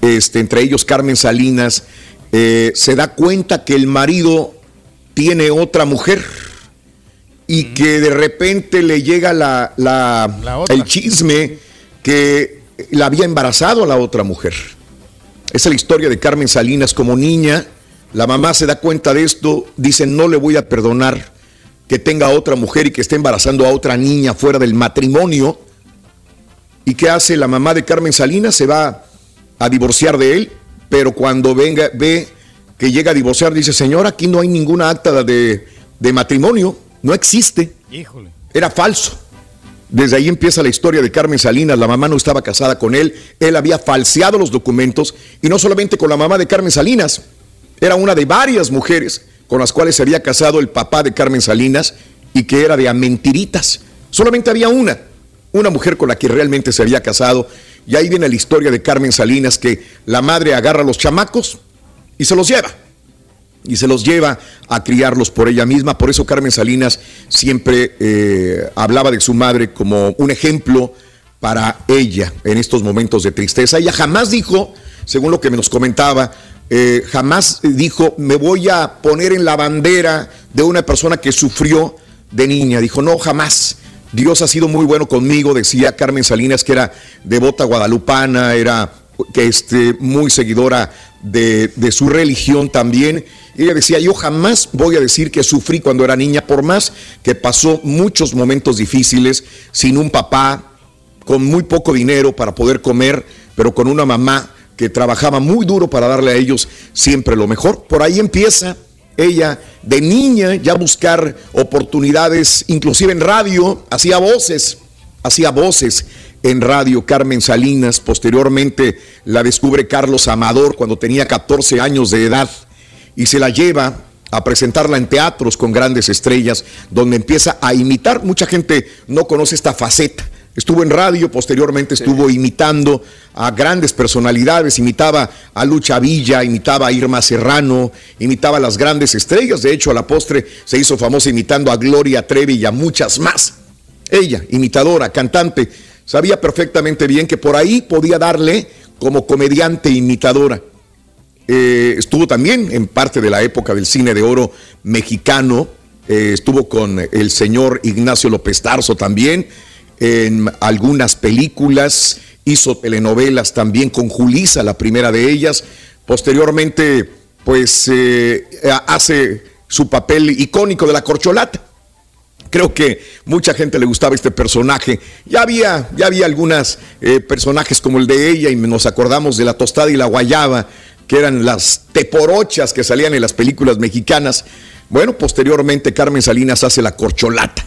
este, entre ellos Carmen Salinas, eh, se da cuenta que el marido tiene otra mujer y que de repente le llega la, el chisme que la había embarazado a la otra mujer. Esa es la historia de Carmen Salinas como niña la mamá se da cuenta de esto, dice, no le voy a perdonar que tenga otra mujer y que esté embarazando a otra niña fuera del matrimonio. ¿Y qué hace la mamá de Carmen Salinas? Se va a divorciar de él, pero cuando venga, ve que llega a divorciar, dice, señor, aquí no hay ninguna acta de, de matrimonio, no existe. Híjole. Era falso. Desde ahí empieza la historia de Carmen Salinas. La mamá no estaba casada con él. Él había falseado los documentos. Y no solamente con la mamá de Carmen Salinas, era una de varias mujeres con las cuales se había casado el papá de Carmen Salinas y que era de a mentiritas. Solamente había una, una mujer con la que realmente se había casado. Y ahí viene la historia de Carmen Salinas, que la madre agarra a los chamacos y se los lleva. Y se los lleva a criarlos por ella misma. Por eso Carmen Salinas siempre eh, hablaba de su madre como un ejemplo para ella en estos momentos de tristeza. Ella jamás dijo, según lo que nos comentaba, eh, jamás dijo, me voy a poner en la bandera de una persona que sufrió de niña. Dijo, no, jamás. Dios ha sido muy bueno conmigo, decía Carmen Salinas, que era devota guadalupana, era que este, muy seguidora de, su religión también. Ella decía, yo jamás voy a decir que sufrí cuando era niña, por más que pasó muchos momentos difíciles sin un papá, con muy poco dinero para poder comer, pero con una mamá que trabajaba muy duro para darle a ellos siempre lo mejor. Por ahí empieza ella de niña ya buscar oportunidades, inclusive en radio, hacía voces, hacía voces en radio Carmen Salinas, posteriormente la descubre Carlos Amador cuando tenía 14 años de edad y se la lleva a presentarla en teatros con grandes estrellas, donde empieza a imitar. Mucha gente no conoce esta faceta. Estuvo en radio, posteriormente estuvo imitando a grandes personalidades, imitaba a Lucha Villa, imitaba a Irma Serrano, imitaba a las grandes estrellas. De hecho, a la postre se hizo famosa imitando a Gloria Trevi y a muchas más. Ella, imitadora, cantante, sabía perfectamente bien que por ahí podía darle como comediante imitadora. Eh, estuvo también en parte de la época del cine de oro mexicano. Eh, estuvo con el señor Ignacio López Tarso también en algunas películas. Hizo telenovelas también con Julisa, la primera de ellas. Posteriormente, pues eh, hace su papel icónico de la corcholata. Creo que mucha gente le gustaba este personaje. Ya había, ya había algunos personajes como el de ella y nos acordamos de la tostada y la guayaba que eran las teporochas que salían en las películas mexicanas. Bueno, posteriormente Carmen Salinas hace la corcholata.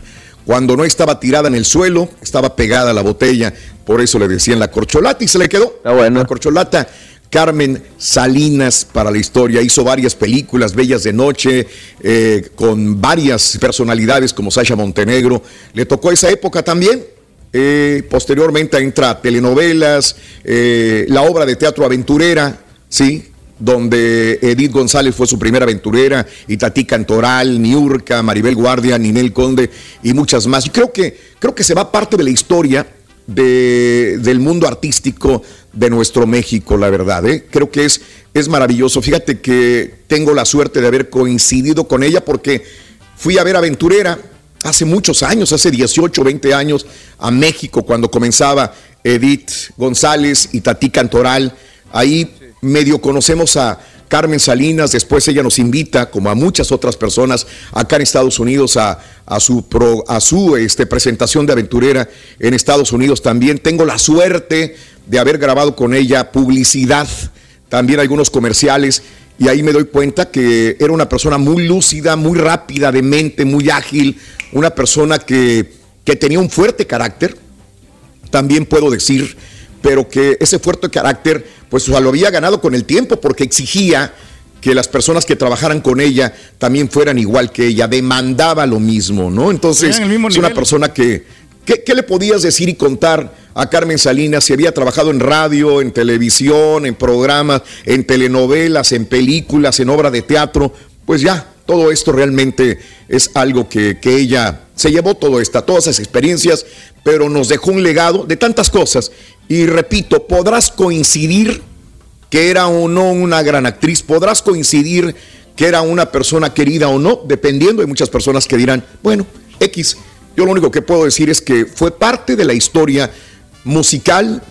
Cuando no estaba tirada en el suelo, estaba pegada a la botella, por eso le decían la corcholata y se le quedó. La corcholata Carmen Salinas para la historia. Hizo varias películas, Bellas de Noche, eh, con varias personalidades como Sasha Montenegro. Le tocó esa época también. Eh, posteriormente entra telenovelas, eh, la obra de teatro aventurera, ¿sí? Donde Edith González fue su primera aventurera, y Tati Cantoral, Niurka, Maribel Guardia, Ninel Conde y muchas más. Creo que, creo que se va parte de la historia de, del mundo artístico de nuestro México, la verdad. ¿eh? Creo que es, es maravilloso. Fíjate que tengo la suerte de haber coincidido con ella porque fui a ver Aventurera hace muchos años, hace 18, 20 años, a México, cuando comenzaba Edith González y Tati Cantoral. Ahí medio conocemos a Carmen Salinas, después ella nos invita, como a muchas otras personas acá en Estados Unidos, a, su, este, presentación de aventurera en Estados Unidos también. Tengo la suerte de haber grabado con ella publicidad, también algunos comerciales, y ahí me doy cuenta que era una persona muy lúcida, muy rápida de mente, muy ágil, una persona que tenía un fuerte carácter, también puedo decir, pero que ese fuerte carácter pues lo había ganado con el tiempo porque exigía que las personas que trabajaran con ella también fueran igual que ella, demandaba lo mismo, ¿no? Entonces, es una persona que, ¿qué, le podías decir y contar a Carmen Salinas si había trabajado en radio, en televisión, en programas, en telenovelas, en películas, en obra de teatro? Pues ya, todo esto realmente es algo que, que ella se llevó todo esta, todas esas experiencias, pero nos dejó un legado de tantas cosas. Y repito, podrás coincidir que era o no una gran actriz, podrás coincidir que era una persona querida o no, dependiendo, hay muchas personas que dirán, bueno, X, yo lo único que puedo decir es que fue parte de la historia musical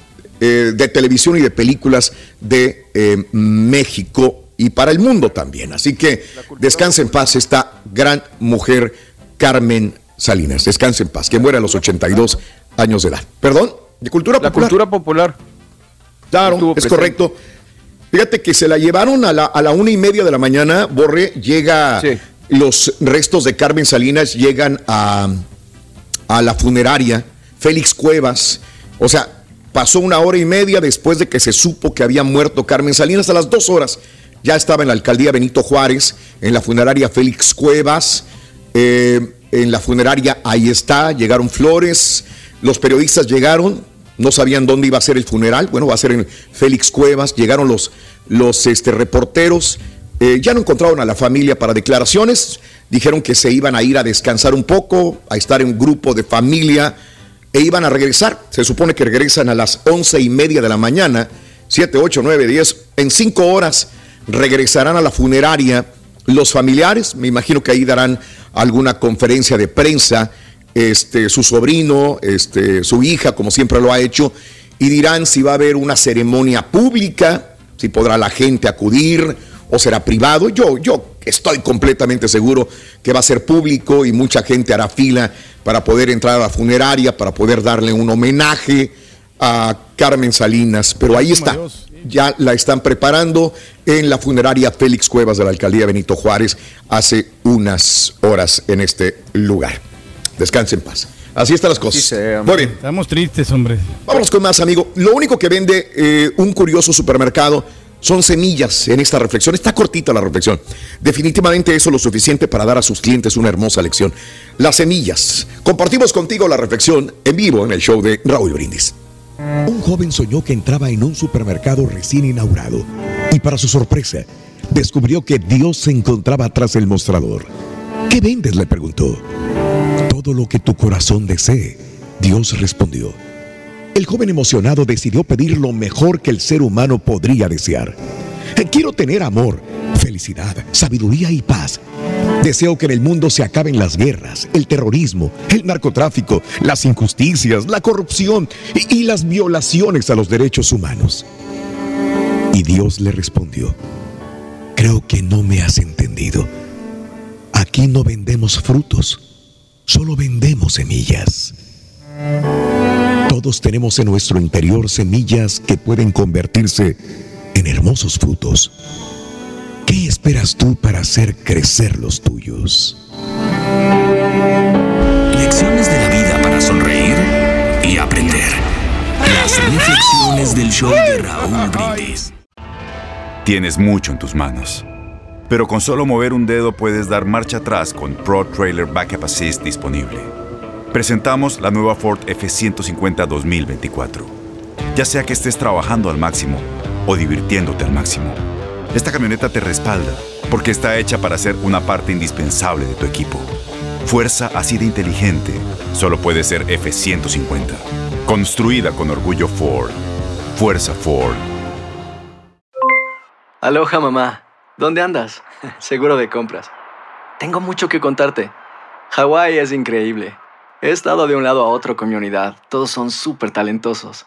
eh, de televisión y de películas de eh, México y para el mundo también. Así que descanse en paz esta gran mujer Carmen Salinas. Descanse en paz, que muere a los 82 años de edad. ¿Perdón? De cultura popular. La cultura popular. Claro, es correcto. Fíjate que se la llevaron a la, a la una y media de la mañana. Borre llega, los restos de Carmen Salinas llegan a, a la funeraria. Félix Cuevas, o sea, pasó una hora y media después de que se supo que había muerto Carmen Salinas. A las dos horas ya estaba en la alcaldía Benito Juárez, en la funeraria Félix Cuevas. Eh, en la funeraria, ahí está, llegaron flores, los periodistas llegaron, no sabían dónde iba a ser el funeral, bueno, va a ser en Félix Cuevas, llegaron los, los este, reporteros, eh, ya no encontraron a la familia para declaraciones, dijeron que se iban a ir a descansar un poco, a estar en un grupo de familia e iban a regresar. Se supone que regresan a las once y media de la mañana, 7, 8, 9, 10, en cinco horas regresarán a la funeraria los familiares, me imagino que ahí darán alguna conferencia de prensa, este, su sobrino, este, su hija, como siempre lo ha hecho, y dirán si va a haber una ceremonia pública, si podrá la gente acudir o será privado. Yo, yo estoy completamente seguro que va a ser público y mucha gente hará fila para poder entrar a la funeraria, para poder darle un homenaje a Carmen Salinas. Pero ahí está. Ya la están preparando en la funeraria Félix Cuevas de la alcaldía Benito Juárez hace unas horas en este lugar. Descanse en paz. Así están las cosas. Muy bien. Estamos tristes, hombre. Vámonos con más, amigo. Lo único que vende eh, un curioso supermercado son semillas en esta reflexión. Está cortita la reflexión. Definitivamente eso es lo suficiente para dar a sus clientes una hermosa lección. Las semillas. Compartimos contigo la reflexión en vivo en el show de Raúl Brindis. Un joven soñó que entraba en un supermercado recién inaugurado y para su sorpresa descubrió que Dios se encontraba tras el mostrador. ¿Qué vendes? le preguntó. Todo lo que tu corazón desee, Dios respondió. El joven emocionado decidió pedir lo mejor que el ser humano podría desear. Quiero tener amor, felicidad, sabiduría y paz. Deseo que en el mundo se acaben las guerras, el terrorismo, el narcotráfico, las injusticias, la corrupción y, las violaciones a los derechos humanos. Y Dios le respondió, creo que no me has entendido. Aquí no vendemos frutos, solo vendemos semillas. Todos tenemos en nuestro interior semillas que pueden convertirse en hermosos frutos. ¿Qué esperas tú para hacer crecer los tuyos? Lecciones de la vida para sonreír y aprender. Las reflexiones del show de Raúl Brindis. Tienes mucho en tus manos. Pero con solo mover un dedo puedes dar marcha atrás con Pro Trailer Backup Assist disponible. Presentamos la nueva Ford F150 2024. Ya sea que estés trabajando al máximo o divirtiéndote al máximo, esta camioneta te respalda porque está hecha para ser una parte indispensable de tu equipo. Fuerza así de inteligente solo puede ser F150. Construida con orgullo Ford. Fuerza Ford. Aloha mamá, ¿dónde andas? Seguro de compras. Tengo mucho que contarte. Hawái es increíble. He estado de un lado a otro con mi unidad. Todos son súper talentosos.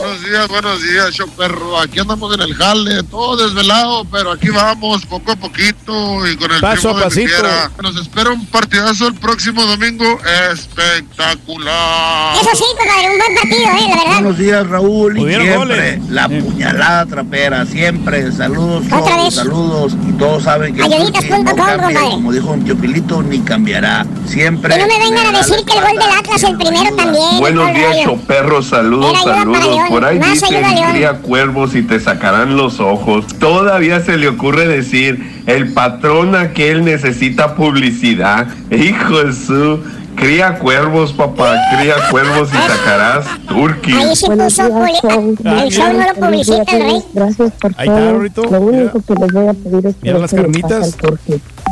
Buenos días, buenos días, show perro. Aquí andamos en el jale, todo desvelado, pero aquí vamos poco a poquito y con el Paso tiempo a de pasito. fiera. Nos espera un partidazo el próximo domingo espectacular. Eso sí, compadre, un buen partido, eh, la verdad. Buenos días, Raúl. Y siempre goles. la puñalada trapera, siempre. Saludos, Otra todos, vez. saludos. Y todos saben que Ayuditas no com, cambia, compadre. como dijo un Chopilito, ni cambiará. Siempre. Y no me vengan a decir que el gol del Atlas el primero ayuda. también. Buenos días, rollo. choperro, saludos, saludos. Por ahí Más dicen, ayuda cría cuervos y te sacarán los ojos. Todavía se le ocurre decir, el patrón aquel necesita publicidad. Hijo de su, cría cuervos, papá, cría cuervos y sacarás Ahí turquís. sí puso publi- El show no lo publicita el rey. Gracias por Ahí está. Lo único que les voy a pedir es que Mira las carnitas.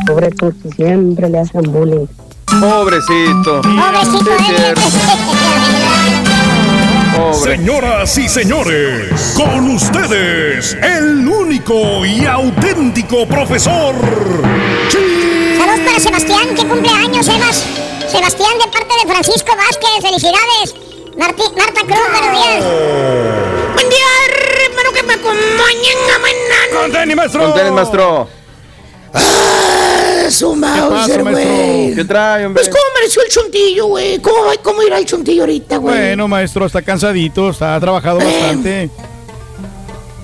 Pobre Turqui, siempre le hacen bullying. Pobrecito. Pobrecito, eh. Pobre. Señoras y señores, con ustedes, el único y auténtico profesor. Saludos para Sebastián, que cumple años, Sebas. Sebastián, de parte de Francisco Vázquez, felicidades. Marti- Marta Cruz, buenos días. Buen día, hermano que me acompañen a mañana. ¡Con tenis, maestro! Con tenis, maestro. Ah, su Mauser, güey. ¿Qué trae, hombre? Pues, ¿cómo amaneció el chuntillo, güey? ¿Cómo, va- ¿Cómo irá el chuntillo ahorita, güey? Bueno, maestro, está cansadito, está ha trabajado bastante.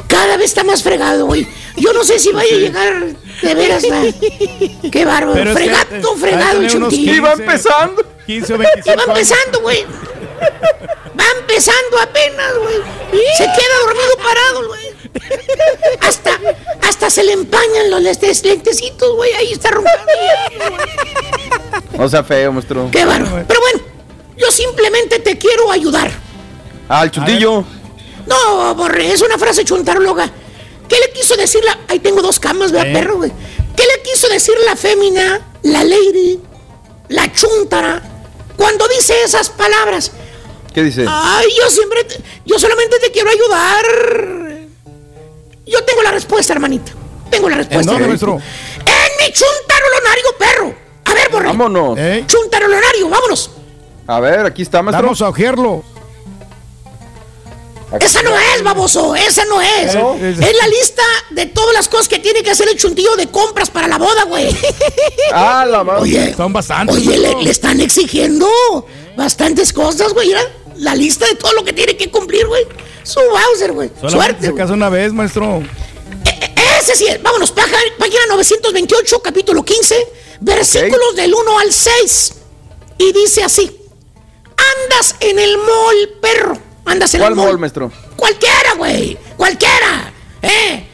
Cada vez está más fregado, güey. Yo no sé si vaya a llegar de veras, güey. Qué bárbaro. Pero es que, Fregado, eh, fregado el chuntillo. 15, Iba empezando. 15 o 25 Y va empezando, güey. Va empezando apenas, güey. Se queda dormido parado, güey. Hasta, hasta se le empañan los lentes- lentecitos, güey. Ahí está roncando. No sea feo, maestro. Qué bárbaro. Pero bueno, yo simplemente te quiero ayudar. Ah, el chutillo. No, borre, es una frase chuntaróloga. ¿Qué le quiso decir la.? Ahí tengo dos camas, vea, ¿Eh? perro, güey. ¿Qué le quiso decir la fémina, la lady, la chuntara, cuando dice esas palabras? ¿Qué dice? Ay, yo siempre. te- yo solamente te quiero ayudar. Yo tengo la respuesta, hermanita. Tengo la respuesta. dónde, hermanito. maestro? En mi chuntarolonario, perro. A ver, borre. Vámonos. Chuntarolonario, vámonos. A ver, aquí está, maestro. Vamos a ojearlo. Esa no es, baboso, esa no es. ¿No? Es la lista de todas las cosas que tiene que hacer el chuntillo de compras para la boda, güey. Ah, la madre. Oye, Son bastantes. oye, le, le están exigiendo bastantes cosas, güey. Mira, la lista de todo lo que tiene que cumplir, güey. Su Bowser, güey. Suerte. se casa una vez, maestro. Ese sí es. Vámonos, página, página 928, capítulo 15, versículos del 1 al 6. Y dice así: Andas en el mall, perro. Andas en ¿Cuál el mall. mall, maestro? Cualquiera, güey. Cualquiera. ¿Eh?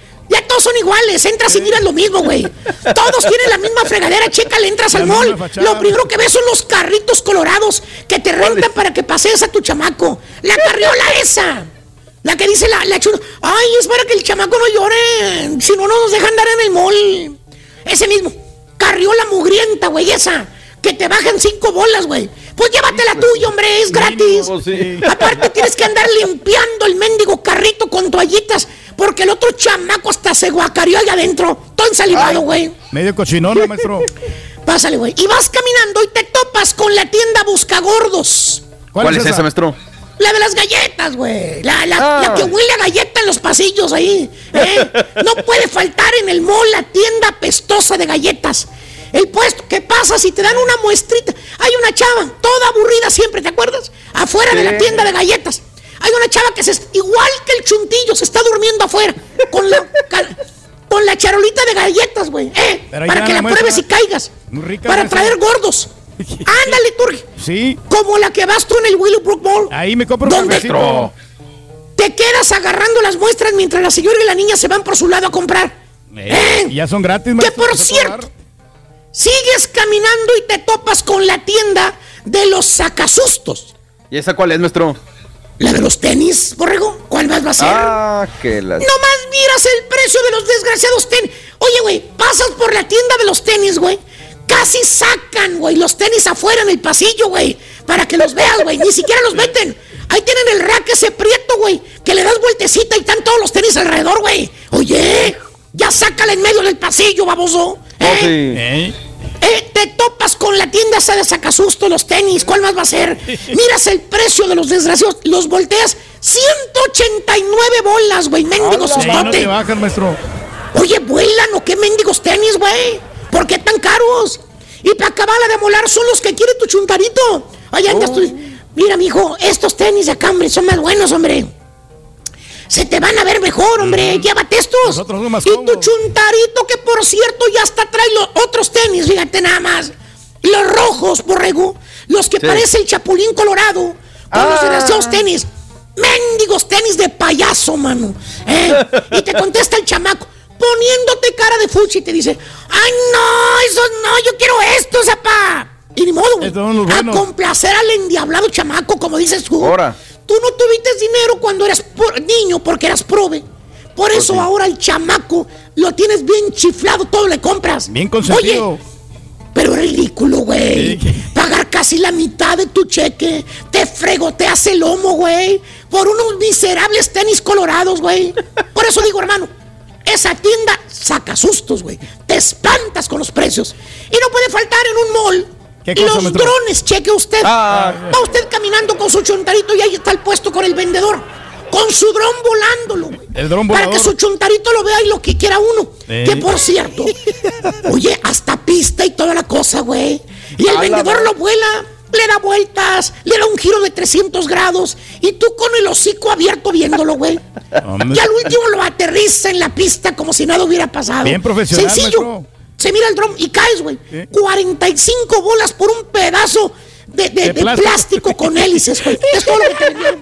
Son iguales. Entras y miras lo mismo, güey. Todos tienen la misma fregadera. Chécale, entras al mall. Lo primero que ves son los carritos colorados que te rentan para que pasees a tu chamaco. La carriola esa. La que dice la, la chula. Ay, es para que el chamaco no llore. Si no, no nos deja andar en el mall. Ese mismo. Carriola mugrienta, güey, esa. Que te bajan cinco bolas, güey. Pues llévatela tuya, hombre, es gratis. sí. Aparte tienes que andar limpiando el mendigo carrito con toallitas. Porque el otro chamaco hasta se guacareó allá adentro. Todo ensalivado, güey. Medio cochinón, maestro. Pásale, güey. Y vas caminando y te topas con la tienda Buscagordos. ¿Cuál, es esa, maestro? La de las galletas, güey. La, la- Ah. la que huele a galleta en los pasillos ahí. ¿eh? No puede faltar en el mall la tienda pestosa de galletas. El puesto, ¿qué pasa si te dan una muestrita? Hay una chava, toda aburrida siempre, ¿te acuerdas? Afuera de la tienda de galletas. Hay una chava que se, igual que el chuntillo, se está durmiendo afuera. Con la, con la charolita de galletas, güey. ¿eh? Para que la la pruebes y caigas. Muy rica, Para traer gordos. Ándale, Turgi. Sí. Como la que vas tú en el Willowbrook Mall. Ahí me compro un ¿Dónde? cafecito. Te quedas agarrando las muestras mientras la señora y la niña se van por su lado a comprar. Eh, y ya son gratis, Que por ¿se puede cierto, sigues caminando y te topas con la tienda de los sacasustos. ¿Y esa cuál es, maestro? ¿La de los tenis, borrego? ¿Cuál más va a ser? Ah, que la. Nomás miras el precio de los desgraciados tenis. Oye, güey, pasas por la tienda de los tenis, güey. Casi sacan, güey, los tenis afuera en el pasillo, güey. Para que los veas, güey. Ni siquiera los meten. Ahí tienen el rack ese prieto, güey. Que le das vueltecita y están todos los tenis alrededor, güey. Oye, ya sácala en medio del pasillo, baboso. ¿Eh? Eh, te topas con la tienda esa de sacasusto, los tenis, ¿cuál más va a ser? Miras el precio de los desgraciados, los volteas, 189 bolas, güey, mendigos Sí, no sustote. te bajan, maestro. Oye, vuelan o qué mendigos tenis, güey. ¿Por qué tan caros? Y para acabarla de molar son los que quiere tu chuntarito. Allá andas tú. Mira, mijo, estos tenis de acá, hombre, son más buenos, hombre. Se te van a ver mejor, hombre. Llévate estos. y tu chuntarito, que por cierto ya hasta trae los otros tenis, fíjate nada más. Los rojos, borrego. Los que Sí. parece el chapulín colorado. Con los Ah. desgraciados tenis. Mendigos tenis de payaso, mano. ¿eh? Y te contesta el chamaco, poniéndote cara de fuchi y te dice, ay no, esos no, yo quiero estos, apá. Y ni modo, los A complacer al endiablado chamaco, como dices tú. Ahora. Tú no tuviste dinero cuando eras niño porque eras prove. Por Pues eso ahora el chamaco lo tienes bien chiflado, todo le compras. Bien consentido. Oye, pero es ridículo, güey. Pagar casi la mitad de tu cheque. Te fregoteas el lomo, güey. Por unos miserables tenis colorados, güey. Por eso digo, hermano, esa tienda saca sustos, güey. Te espantas con los precios. Y no puede faltar en un mall. ¿Qué cosa, los maestro? drones, cheque usted. Ah. Va usted caminando con su chontarito y ahí está el puesto con el vendedor. con su dron volándolo. El dron Para volador. que su chuntarito lo vea y lo que quiera uno. Eh. Que por cierto, oye, hasta pista y toda la cosa, güey. Y el A vendedor lo vuela, le da vueltas, le da un giro de 300 grados y tú con el hocico abierto viéndolo, güey. Y al último lo aterriza en la pista como si nada hubiera pasado. Bien profesional, Sencillo. maestro. Se mira el dron y caes, güey. 45 bolas por un pedazo de, de- De de plástico. plástico. con hélices, güey. Es todo lo que te vendieron.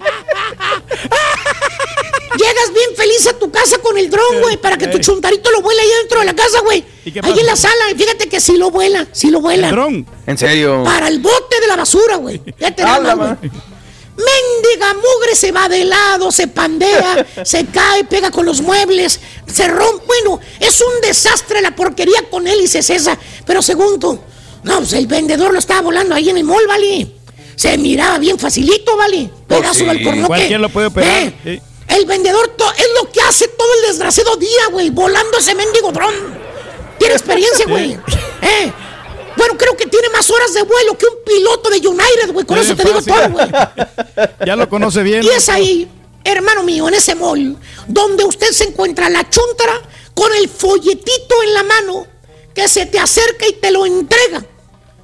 Llegas bien feliz a tu casa con el dron, güey, para que tu chuntarito lo vuele ahí dentro de la casa, güey. ¿Y qué Ahí en la sala, fíjate que sí lo vuela, sí lo vuela. ¿En serio? Para el bote de la basura, güey. Ya te da güey. Mendiga mugre se va de lado, se pandea, se cae, pega con los muebles, se rompe. Bueno, es un desastre la porquería con hélices esa. Pero segundo, no, pues el vendedor lo estaba volando ahí en el mall, ¿vale? Se miraba bien facilito, ¿vale? Pedazo sí. de alcornoque. Cualquiera lo puede operar, Eh, sí. El vendedor es lo que hace todo el desgraciado día, güey, volando ese mendigo dron. Tiene experiencia, güey. Eh, Bueno, creo que tiene más horas de vuelo que un piloto de United, güey. Con Sí, eso te digo todo, güey. Ya lo conoce bien. Y es ahí, hermano mío, en ese mall, donde usted se encuentra la chuntara con el folletito en la mano que se te acerca y te lo entrega.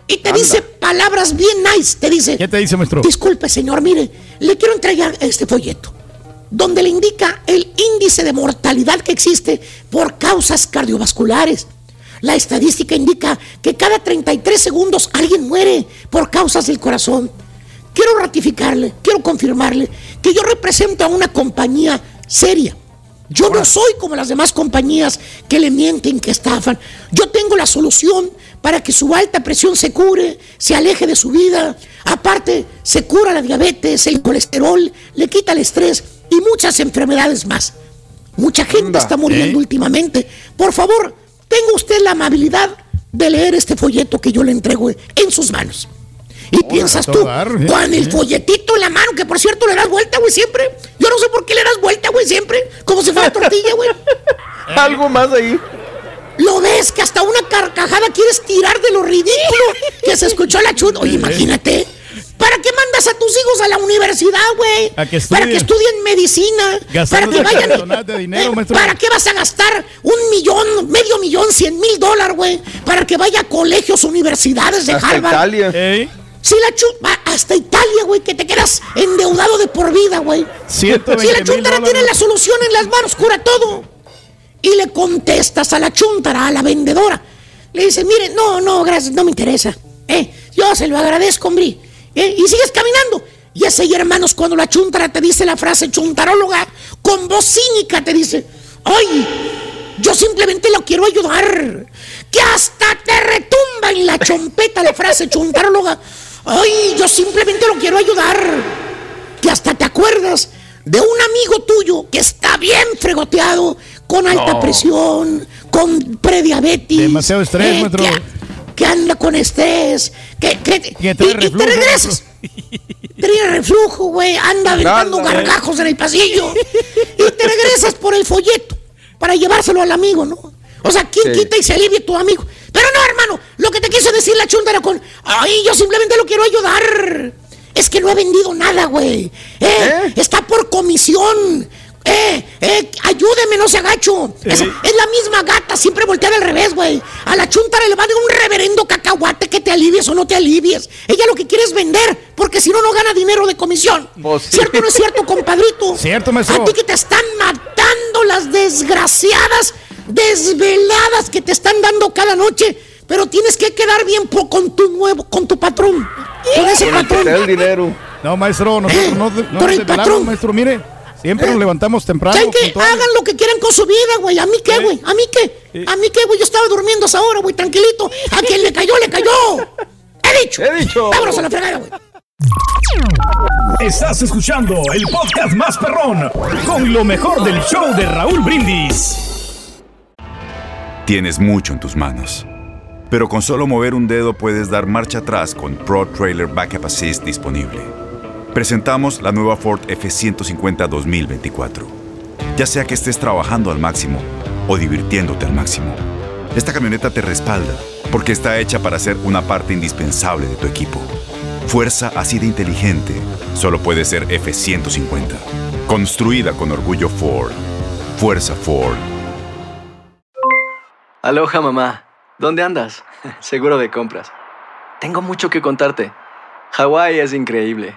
Y te Anda. dice palabras bien nice. Te dice, ¿Qué te dice, maestro? disculpe, señor, mire, le quiero entregar este folleto. Donde le indica el índice de mortalidad que existe por causas cardiovasculares. La estadística indica que cada 33 segundos alguien muere por causas del corazón. Quiero ratificarle, quiero confirmarle que yo represento a una compañía seria. Yo no soy como las demás compañías que le mienten, que estafan. Yo tengo la solución para que su alta presión se cure, se aleje de su vida. Aparte, se cura la diabetes, el colesterol, le quita el estrés y muchas enfermedades más. Mucha gente Anda. está muriendo ¿Eh? últimamente. Por favor, tenga usted la amabilidad de leer este folleto que yo le entrego en sus manos. Y piensas tú, dar, con el folletito en la mano, que por cierto le das vuelta, güey, siempre. Yo no sé por qué le das vuelta, güey, siempre. Como si fuera tortilla, güey. Algo más ahí. Lo ves que hasta una carcajada quieres tirar de lo ridículo que se escuchó la chut. Oye, imagínate. ¿Para qué mandas a tus hijos a la universidad, güey? Para que estudien. medicina. Para que vayan. de dinero, Eh. ¿Para qué vas a gastar un millón, medio millón, cien mil dólares, güey? Para que vaya a colegios, universidades de Hasta Harvard. Italia. Si la chut va hasta Italia, güey, que te quedas endeudado de por vida, güey. 120 Si la chuntara tiene la solución en las manos, cura todo. Y le contestas a la chuntara, a la vendedora. Le dices, mire, no, no, gracias, no me interesa. Eh, yo se lo agradezco, hombre. Eh, y sigues caminando. Y ese ahí, hermanos, cuando la chuntara te dice la frase chuntaróloga, con voz cínica te dice, ay, yo simplemente lo quiero ayudar. Que hasta te retumba en la chompeta la frase chuntaróloga. Ay, yo simplemente lo quiero ayudar. Que hasta te acuerdas de un amigo tuyo que está bien fregoteado, con alta No. presión, con prediabetes. Demasiado estrés, eh, maestro. Que, anda con estrés, que, que, y- y, reflujo, te regresas. Trae reflujo, güey, anda aventando gargajos en el pasillo. y te regresas por el folleto para llevárselo al amigo, ¿no? O sea, ¿quién Sí. quita y se alivie tu amigo? Pero no, hermano, lo que te quiso decir la chunta era con, ay, yo simplemente lo quiero ayudar. Es que no he vendido nada, güey. Eh, Está por comisión. Eh, eh, ayúdeme, no se agacho. Es, Eh. es la misma gata, siempre volteada al revés, güey. A la chuntara le va a dar un reverendo cacahuate que te alivies o no te alivies. Ella lo que quiere es vender, porque si no, no gana dinero de comisión. Pues sí. ¿Cierto o no es cierto, compadrito? Cierto, maestro. A ti que te están matando las desgraciadas desveladas que te están dando cada noche. Pero tienes que quedar bien con tu nuevo, con tu patrón. Con ese patrón. el dinero. No, maestro, nosotros no, no Por el patrón. maestro. Mire, siempre nos levantamos temprano. Puntuales. Hagan lo que quieran con su vida, güey. ¿A mí qué, güey? ¿A mí qué? ¿A mí qué, güey? Yo estaba durmiendo a esa hora, güey, tranquilito. A quien le cayó, le cayó. He dicho. He dicho. Vámonos a la fregada, güey. Estás escuchando el podcast más perrón con lo mejor del show de Raúl Brindis. Tienes mucho en tus manos. Pero con solo mover un dedo puedes dar marcha atrás con Pro Trailer Backup Assist disponible. Presentamos la nueva Ford F150 2024. Ya sea que estés trabajando al máximo o divirtiéndote al máximo, esta camioneta te respalda porque está hecha para ser una parte indispensable de tu equipo. Fuerza así de inteligente solo puede ser F150. Construida con orgullo Ford. Fuerza Ford. Aloha mamá. ¿Dónde andas? Seguro de compras. Tengo mucho que contarte. Hawái es increíble.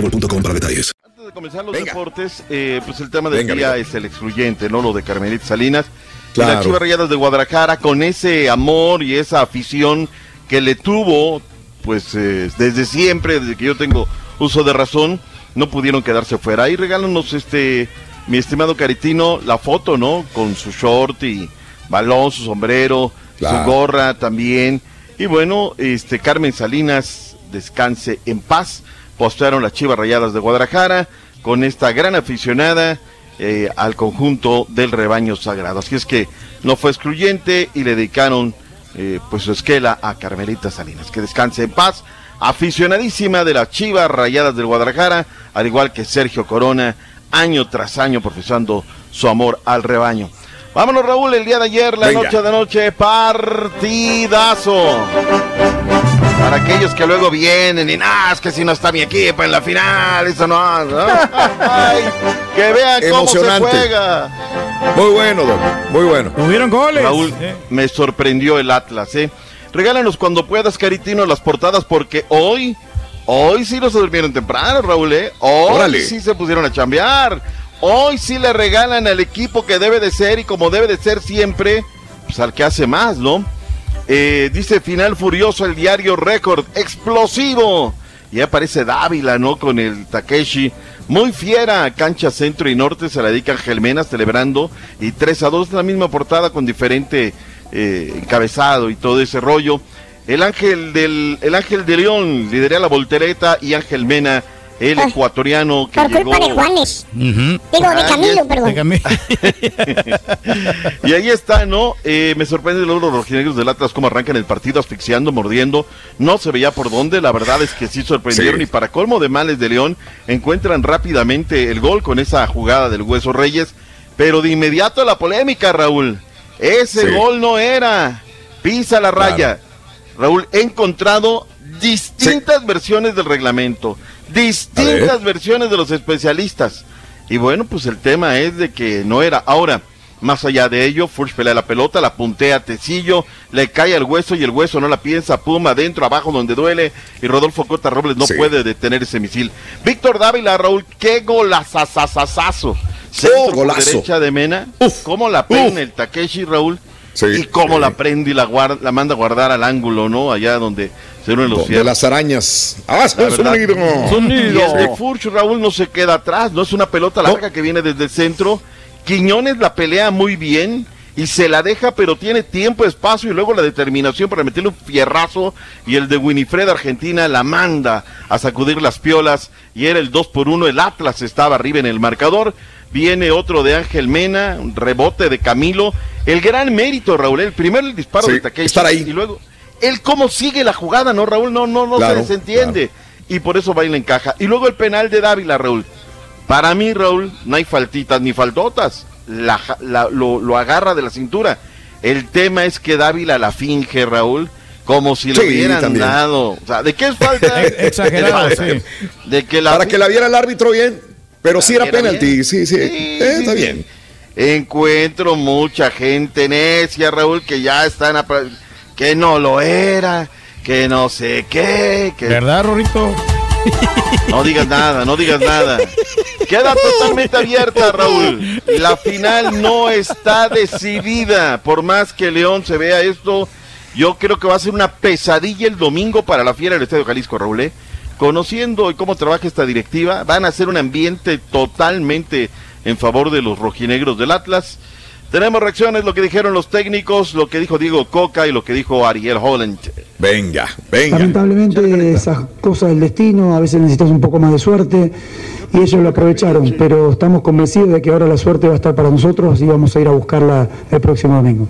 boostmobile.com para detalles. Antes de comenzar los deportes, eh, pues el tema del Venga, día amigo. es el excluyente, ¿no? Lo de Carmelita Salinas. Y Claro. las Chivas Rayadas de Guadalajara con ese amor y esa afición que le tuvo, pues eh, desde siempre, desde que yo tengo uso de razón, no pudieron quedarse fuera. Ahí regálanos, este, mi estimado Caritino, la foto, ¿no? Con su short y balón, su sombrero, Claro. su gorra también. Y bueno, este Carmen Salinas, descanse en paz. Postearon las Chivas Rayadas de Guadalajara con esta gran aficionada eh, al conjunto del rebaño sagrado. Así es que no fue excluyente y le dedicaron eh, pues su esquela a Carmelita Salinas. Que descanse en paz. Aficionadísima de las Chivas Rayadas del Guadalajara, al igual que Sergio Corona, año tras año profesando su amor al rebaño. Vámonos Raúl, el día de ayer, la Venga. noche de noche, partidazo. Para aquellos que luego vienen y nada, es que si no está mi equipo en la final, eso no. ¿no? Ay, que vean cómo se juega. Muy bueno, Doc. Muy bueno. Tuvieron goles. Raúl, me sorprendió el Atlas, ¿eh? Regálanos cuando puedas, Caritino, las portadas, porque hoy, hoy sí los durmieron temprano, Raúl, ¿eh? Hoy Órale. sí se pusieron a chambear. Hoy sí le regalan al equipo que debe de ser y como debe de ser siempre, pues al que hace más, ¿no? Eh, dice final furioso el diario Récord, explosivo. Y aparece Dávila, ¿no? Con el Takeshi. Muy fiera, cancha centro y norte se la dedica Ángel Mena celebrando. Y 3 a 2, la misma portada con diferente eh, encabezado y todo ese rollo. El ángel del el ángel de León lidera la voltereta y Ángel Mena, el ecuatoriano que Por llegó. culpa de Juanes. Digo, de Camilo, perdón. y ahí está, ¿no? Eh, me sorprende luego los rojinegros del Atlas cómo arrancan el partido asfixiando, mordiendo. No se veía por dónde, la verdad es que sí sorprendieron. Sí. Y para colmo de males de León, encuentran rápidamente el gol con esa jugada del Hueso Reyes. Pero de inmediato la polémica, Raúl. Ese Sí. gol no era. Pisa la raya. Raúl, he encontrado distintas versiones del reglamento, distintas versiones de los especialistas. Y bueno, pues el tema es de que no era. Ahora, más allá de ello, Furch pelea la pelota, la puntea a Tecillo, le cae al hueso y el hueso no la piensa, pum, adentro, abajo donde duele. Y Rodolfo Cota Robles no Sí. puede detener ese misil. Víctor Dávila, Raúl, qué golazazazazazo. Centro por golazo. derecha de Mena. ¿Cómo la pena el Takeshi, Raúl? Sí, y cómo la prende y la, guarda, la manda a guardar al ángulo, ¿no? Allá donde se unen los De las arañas. ¡Ah, La es un verdad. nido! Y este Furch, Raúl, no se queda atrás, no es una pelota larga que viene desde el centro. Quiñones la pelea muy bien y se la deja, pero tiene tiempo, espacio y luego la determinación para meterle un fierrazo. Y el de Winifred Argentina la manda a sacudir las piolas y era el 2 por 1. El Atlas estaba arriba en el marcador. Viene otro de Ángel Mena, un rebote de Camilo. El gran mérito, Raúl, el primero el disparo Sí, de Takeshi estar ahí. y luego él cómo sigue la jugada, ¿no, Raúl? No, no, no Claro, se desentiende. Y por eso va y le encaja. Y luego el penal de Dávila, Raúl. Para mí, Raúl, no hay faltitas ni faltotas. La ja- la- lo, lo agarra de la cintura. El tema es que Dávila la finge, Raúl. Como si le Sí, hubieran también. dado. O sea, ¿de qué es falta? Exagerado, De- sí. De que la Para que la viera el árbitro bien. Pero sí era Era penalti, bien. sí, sí. Sí, Eh, sí, está sí. bien. Encuentro mucha gente necia, Raúl, que ya están apra- que no lo era, que no sé qué, que ¿Verdad, Rorito? no digas nada, no digas nada. Queda totalmente abierta, Raúl. La final no está decidida. Por más que León se vea esto, yo creo que va a ser una pesadilla el domingo para la fiera del Estadio Jalisco, Raúl. ¿eh? Conociendo cómo trabaja esta directiva, van a ser un ambiente totalmente en favor de los rojinegros del Atlas. Tenemos reacciones, lo que dijeron los técnicos, lo que dijo Diego Coca y lo que dijo Ariel Holland. Venga, venga. Lamentablemente esas cosas del destino, a veces necesitas un poco más de suerte y ellos lo aprovecharon, pero estamos convencidos de que ahora la suerte va a estar para nosotros y vamos a ir a buscarla el próximo domingo.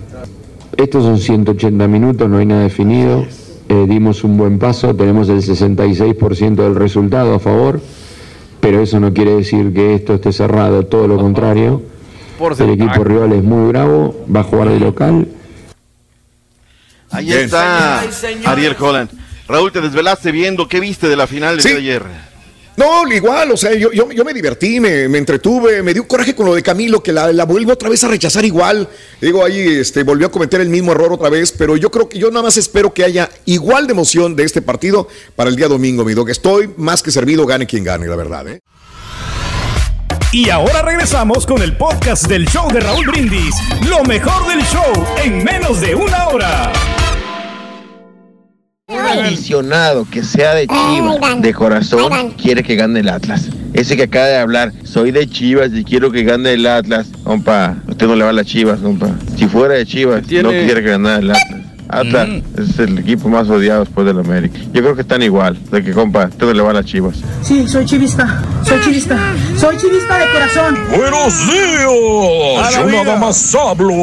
Estos son 180 minutos, no hay nada definido. Eh, dimos un buen paso, tenemos el 66% del resultado a favor, pero eso no quiere decir que esto esté cerrado, todo lo contrario. El equipo rival es muy bravo, va a jugar de local. Ahí Bien. está Ariel Holland. Raúl, te desvelaste viendo qué viste de la final del Sí. día de ayer. No, igual, o sea, yo, yo, yo me divertí, me, me entretuve, me dio coraje con lo de Camilo, que la, la vuelvo otra vez a rechazar igual. Digo, ahí este, volvió a cometer el mismo error otra vez, pero yo creo que yo nada más espero que haya igual de emoción de este partido para el día domingo, mi dog. Estoy más que servido, gane quien gane, la verdad, ¿eh? Y ahora regresamos con el podcast del show de Raúl Brindis. Lo mejor del show en menos de una hora. Un aficionado que sea de Chivas, de corazón, quiere que gane el Atlas. Ese que acaba de hablar, soy de Chivas y quiero que gane el Atlas. Compa, usted no le va a las Chivas, compa. Si fuera de Chivas, no quiere que ganara el Atlas. Atlas es el equipo más odiado después del América. Yo creo que están igual, de que compa, no le va a las Chivas. Sí, soy chivista, soy chivista, soy chivista de corazón. Buenos días, yo nada más hablo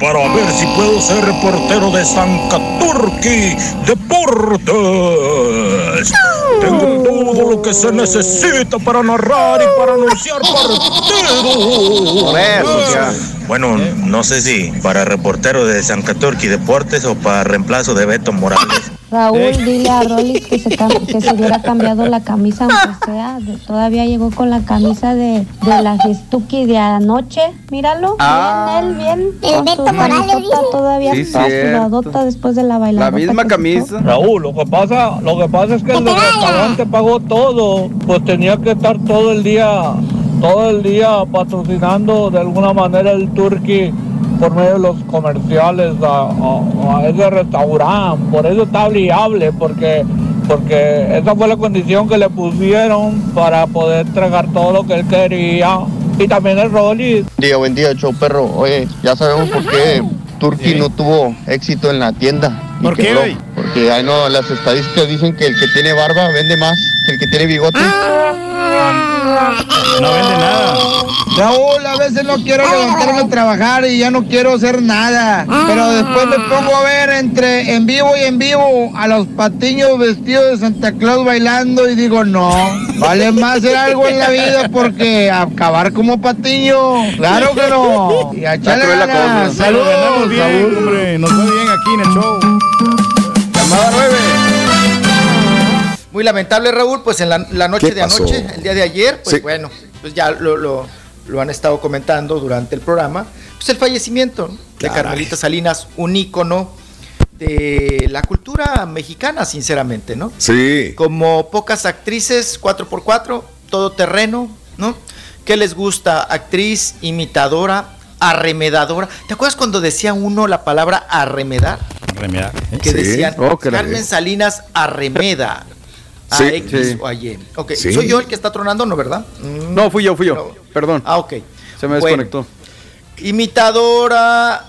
para ver si puedo ser reportero de Sancaturqui Deportes. Tengo todo lo que se necesita para narrar y para anunciar partidos. Por eso, ya. Bueno, no sé si para reportero de Sancaturqui Deportes o para reemplazo de Beto Morales. Raúl, dile a Rolly que se, que se hubiera cambiado la camisa, aunque sea. de- todavía llegó con la camisa de, de la Gestuki de anoche. Míralo. Ah. bien, él, bien. El Beto Morales. Todavía Sí, está sudadota después de la bailadota. La misma camisa. Raúl, lo que pasa, lo que pasa es que el restaurante pagó todo, pues tenía que estar todo el día, todo el día patrocinando de alguna manera el Turqui por medio de los comerciales a, a- a ese restaurante, por eso está obligable, porque porque esa fue la condición que le pusieron para poder entregar todo lo que él quería. Y también el Rolly. Día, buen día, show perro. Oye, ya sabemos por qué Turki no tuvo éxito en la tienda. ¿Por qué, güey? Porque ay, no, las estadísticas dicen que el que tiene barba vende más que el que tiene bigote. No vende nada. Raúl, a veces no quiero levantarme a trabajar y ya no quiero hacer nada. Pero después me pongo a ver entre en vivo y en vivo a los patiños vestidos de Santa Claus bailando y digo, no, vale más hacer algo en la vida porque acabar como patiño, claro que no. Y a echarle ganas. cosa. Saludos, bien, Raúl. hombre. Nos va bien aquí en el show. Llamada 9. Muy lamentable, Raúl, pues en la, la noche ¿Qué de pasó? anoche, el día de ayer, pues Sí. bueno, pues ya lo, lo- lo han estado comentando durante el programa, pues el fallecimiento ¿no? de. Carmelita Salinas, un ícono de la cultura mexicana, sinceramente, ¿no? Sí. Como pocas actrices, 4x4, todo terreno, ¿no? ¿Qué les gusta? Actriz, imitadora, arremedadora. ¿Te acuerdas cuando decía uno la palabra arremedar? Remedar. ¿eh? que Sí. decían Oh, Carmen Salinas arremeda a Sí. X Sí. o a Y. Ok, Sí. soy yo el que está tronando, ¿no, verdad? Mm, No, fui yo, fui yo. No. Perdón. Ah, ok. Se me Bueno, desconectó. Imitadora,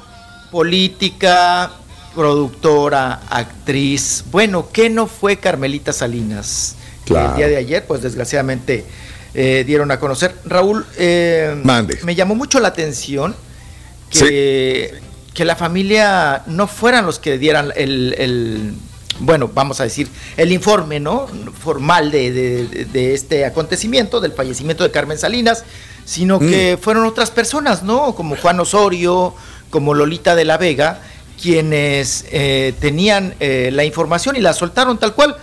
política, productora, actriz. Bueno, ¿qué no fue Carmelita Salinas? Que Claro. El día de ayer, pues desgraciadamente eh, dieron a conocer. Raúl, eh, Mande. me llamó mucho la atención que, que la familia no fueran los que dieran el, el- bueno, vamos a decir, el informe, ¿no? Formal de, de- de este acontecimiento, del fallecimiento de Carmen Salinas, sino que fueron otras personas, ¿no? Como Juan Osorio, como Lolita de la Vega, quienes eh, tenían eh, la información y la soltaron tal cual.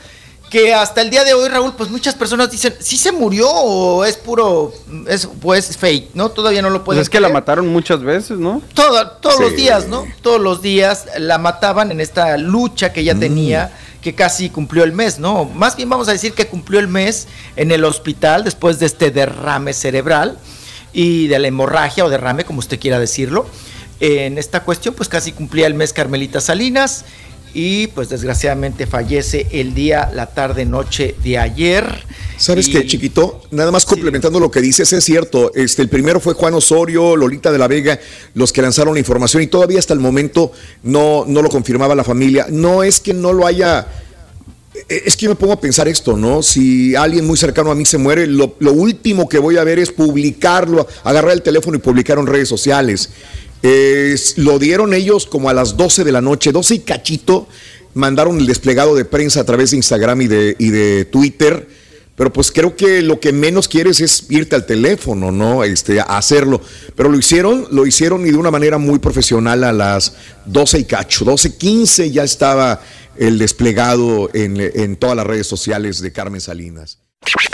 Que hasta el día de hoy, Raúl, pues muchas personas dicen, ¿sí se murió o es puro, es, pues fake, ¿no? Todavía no lo pueden Pues es que la mataron muchas veces, ¿no? Todo- todos Sí. los días, ¿no? Todos los días la mataban en esta lucha que ella tenía, que casi cumplió el mes, ¿no? Más bien vamos a decir que cumplió el mes en el hospital después de este derrame cerebral y de la hemorragia o derrame, como usted quiera decirlo. En esta cuestión, pues casi cumplía el mes Carmelita Salinas y pues desgraciadamente fallece el día, la tarde, noche de ayer. ¿Sabes Y- qué, chiquito? Nada más complementando lo que dices, es cierto. Este, el primero fue Juan Osorio, Lolita de la Vega, los que lanzaron la información y todavía hasta el momento no, no lo confirmaba la familia. No es que no lo haya. eh, Es que yo me pongo a pensar esto, ¿no? Si alguien muy cercano a mí se muere, lo, lo último que voy a ver es publicarlo, agarrar el teléfono y publicar en redes sociales. Es- lo dieron ellos como a las 12 de la noche, 12 y cachito, mandaron el desplegado de prensa a través de Instagram y de, y de Twitter. Pero pues creo que lo que menos quieres es irte al teléfono, ¿no? Este, hacerlo. Pero lo hicieron, lo hicieron y de una manera muy profesional a las 12 y cacho. 12, 15 ya estaba el desplegado en, en todas las redes sociales de Carmen Salinas.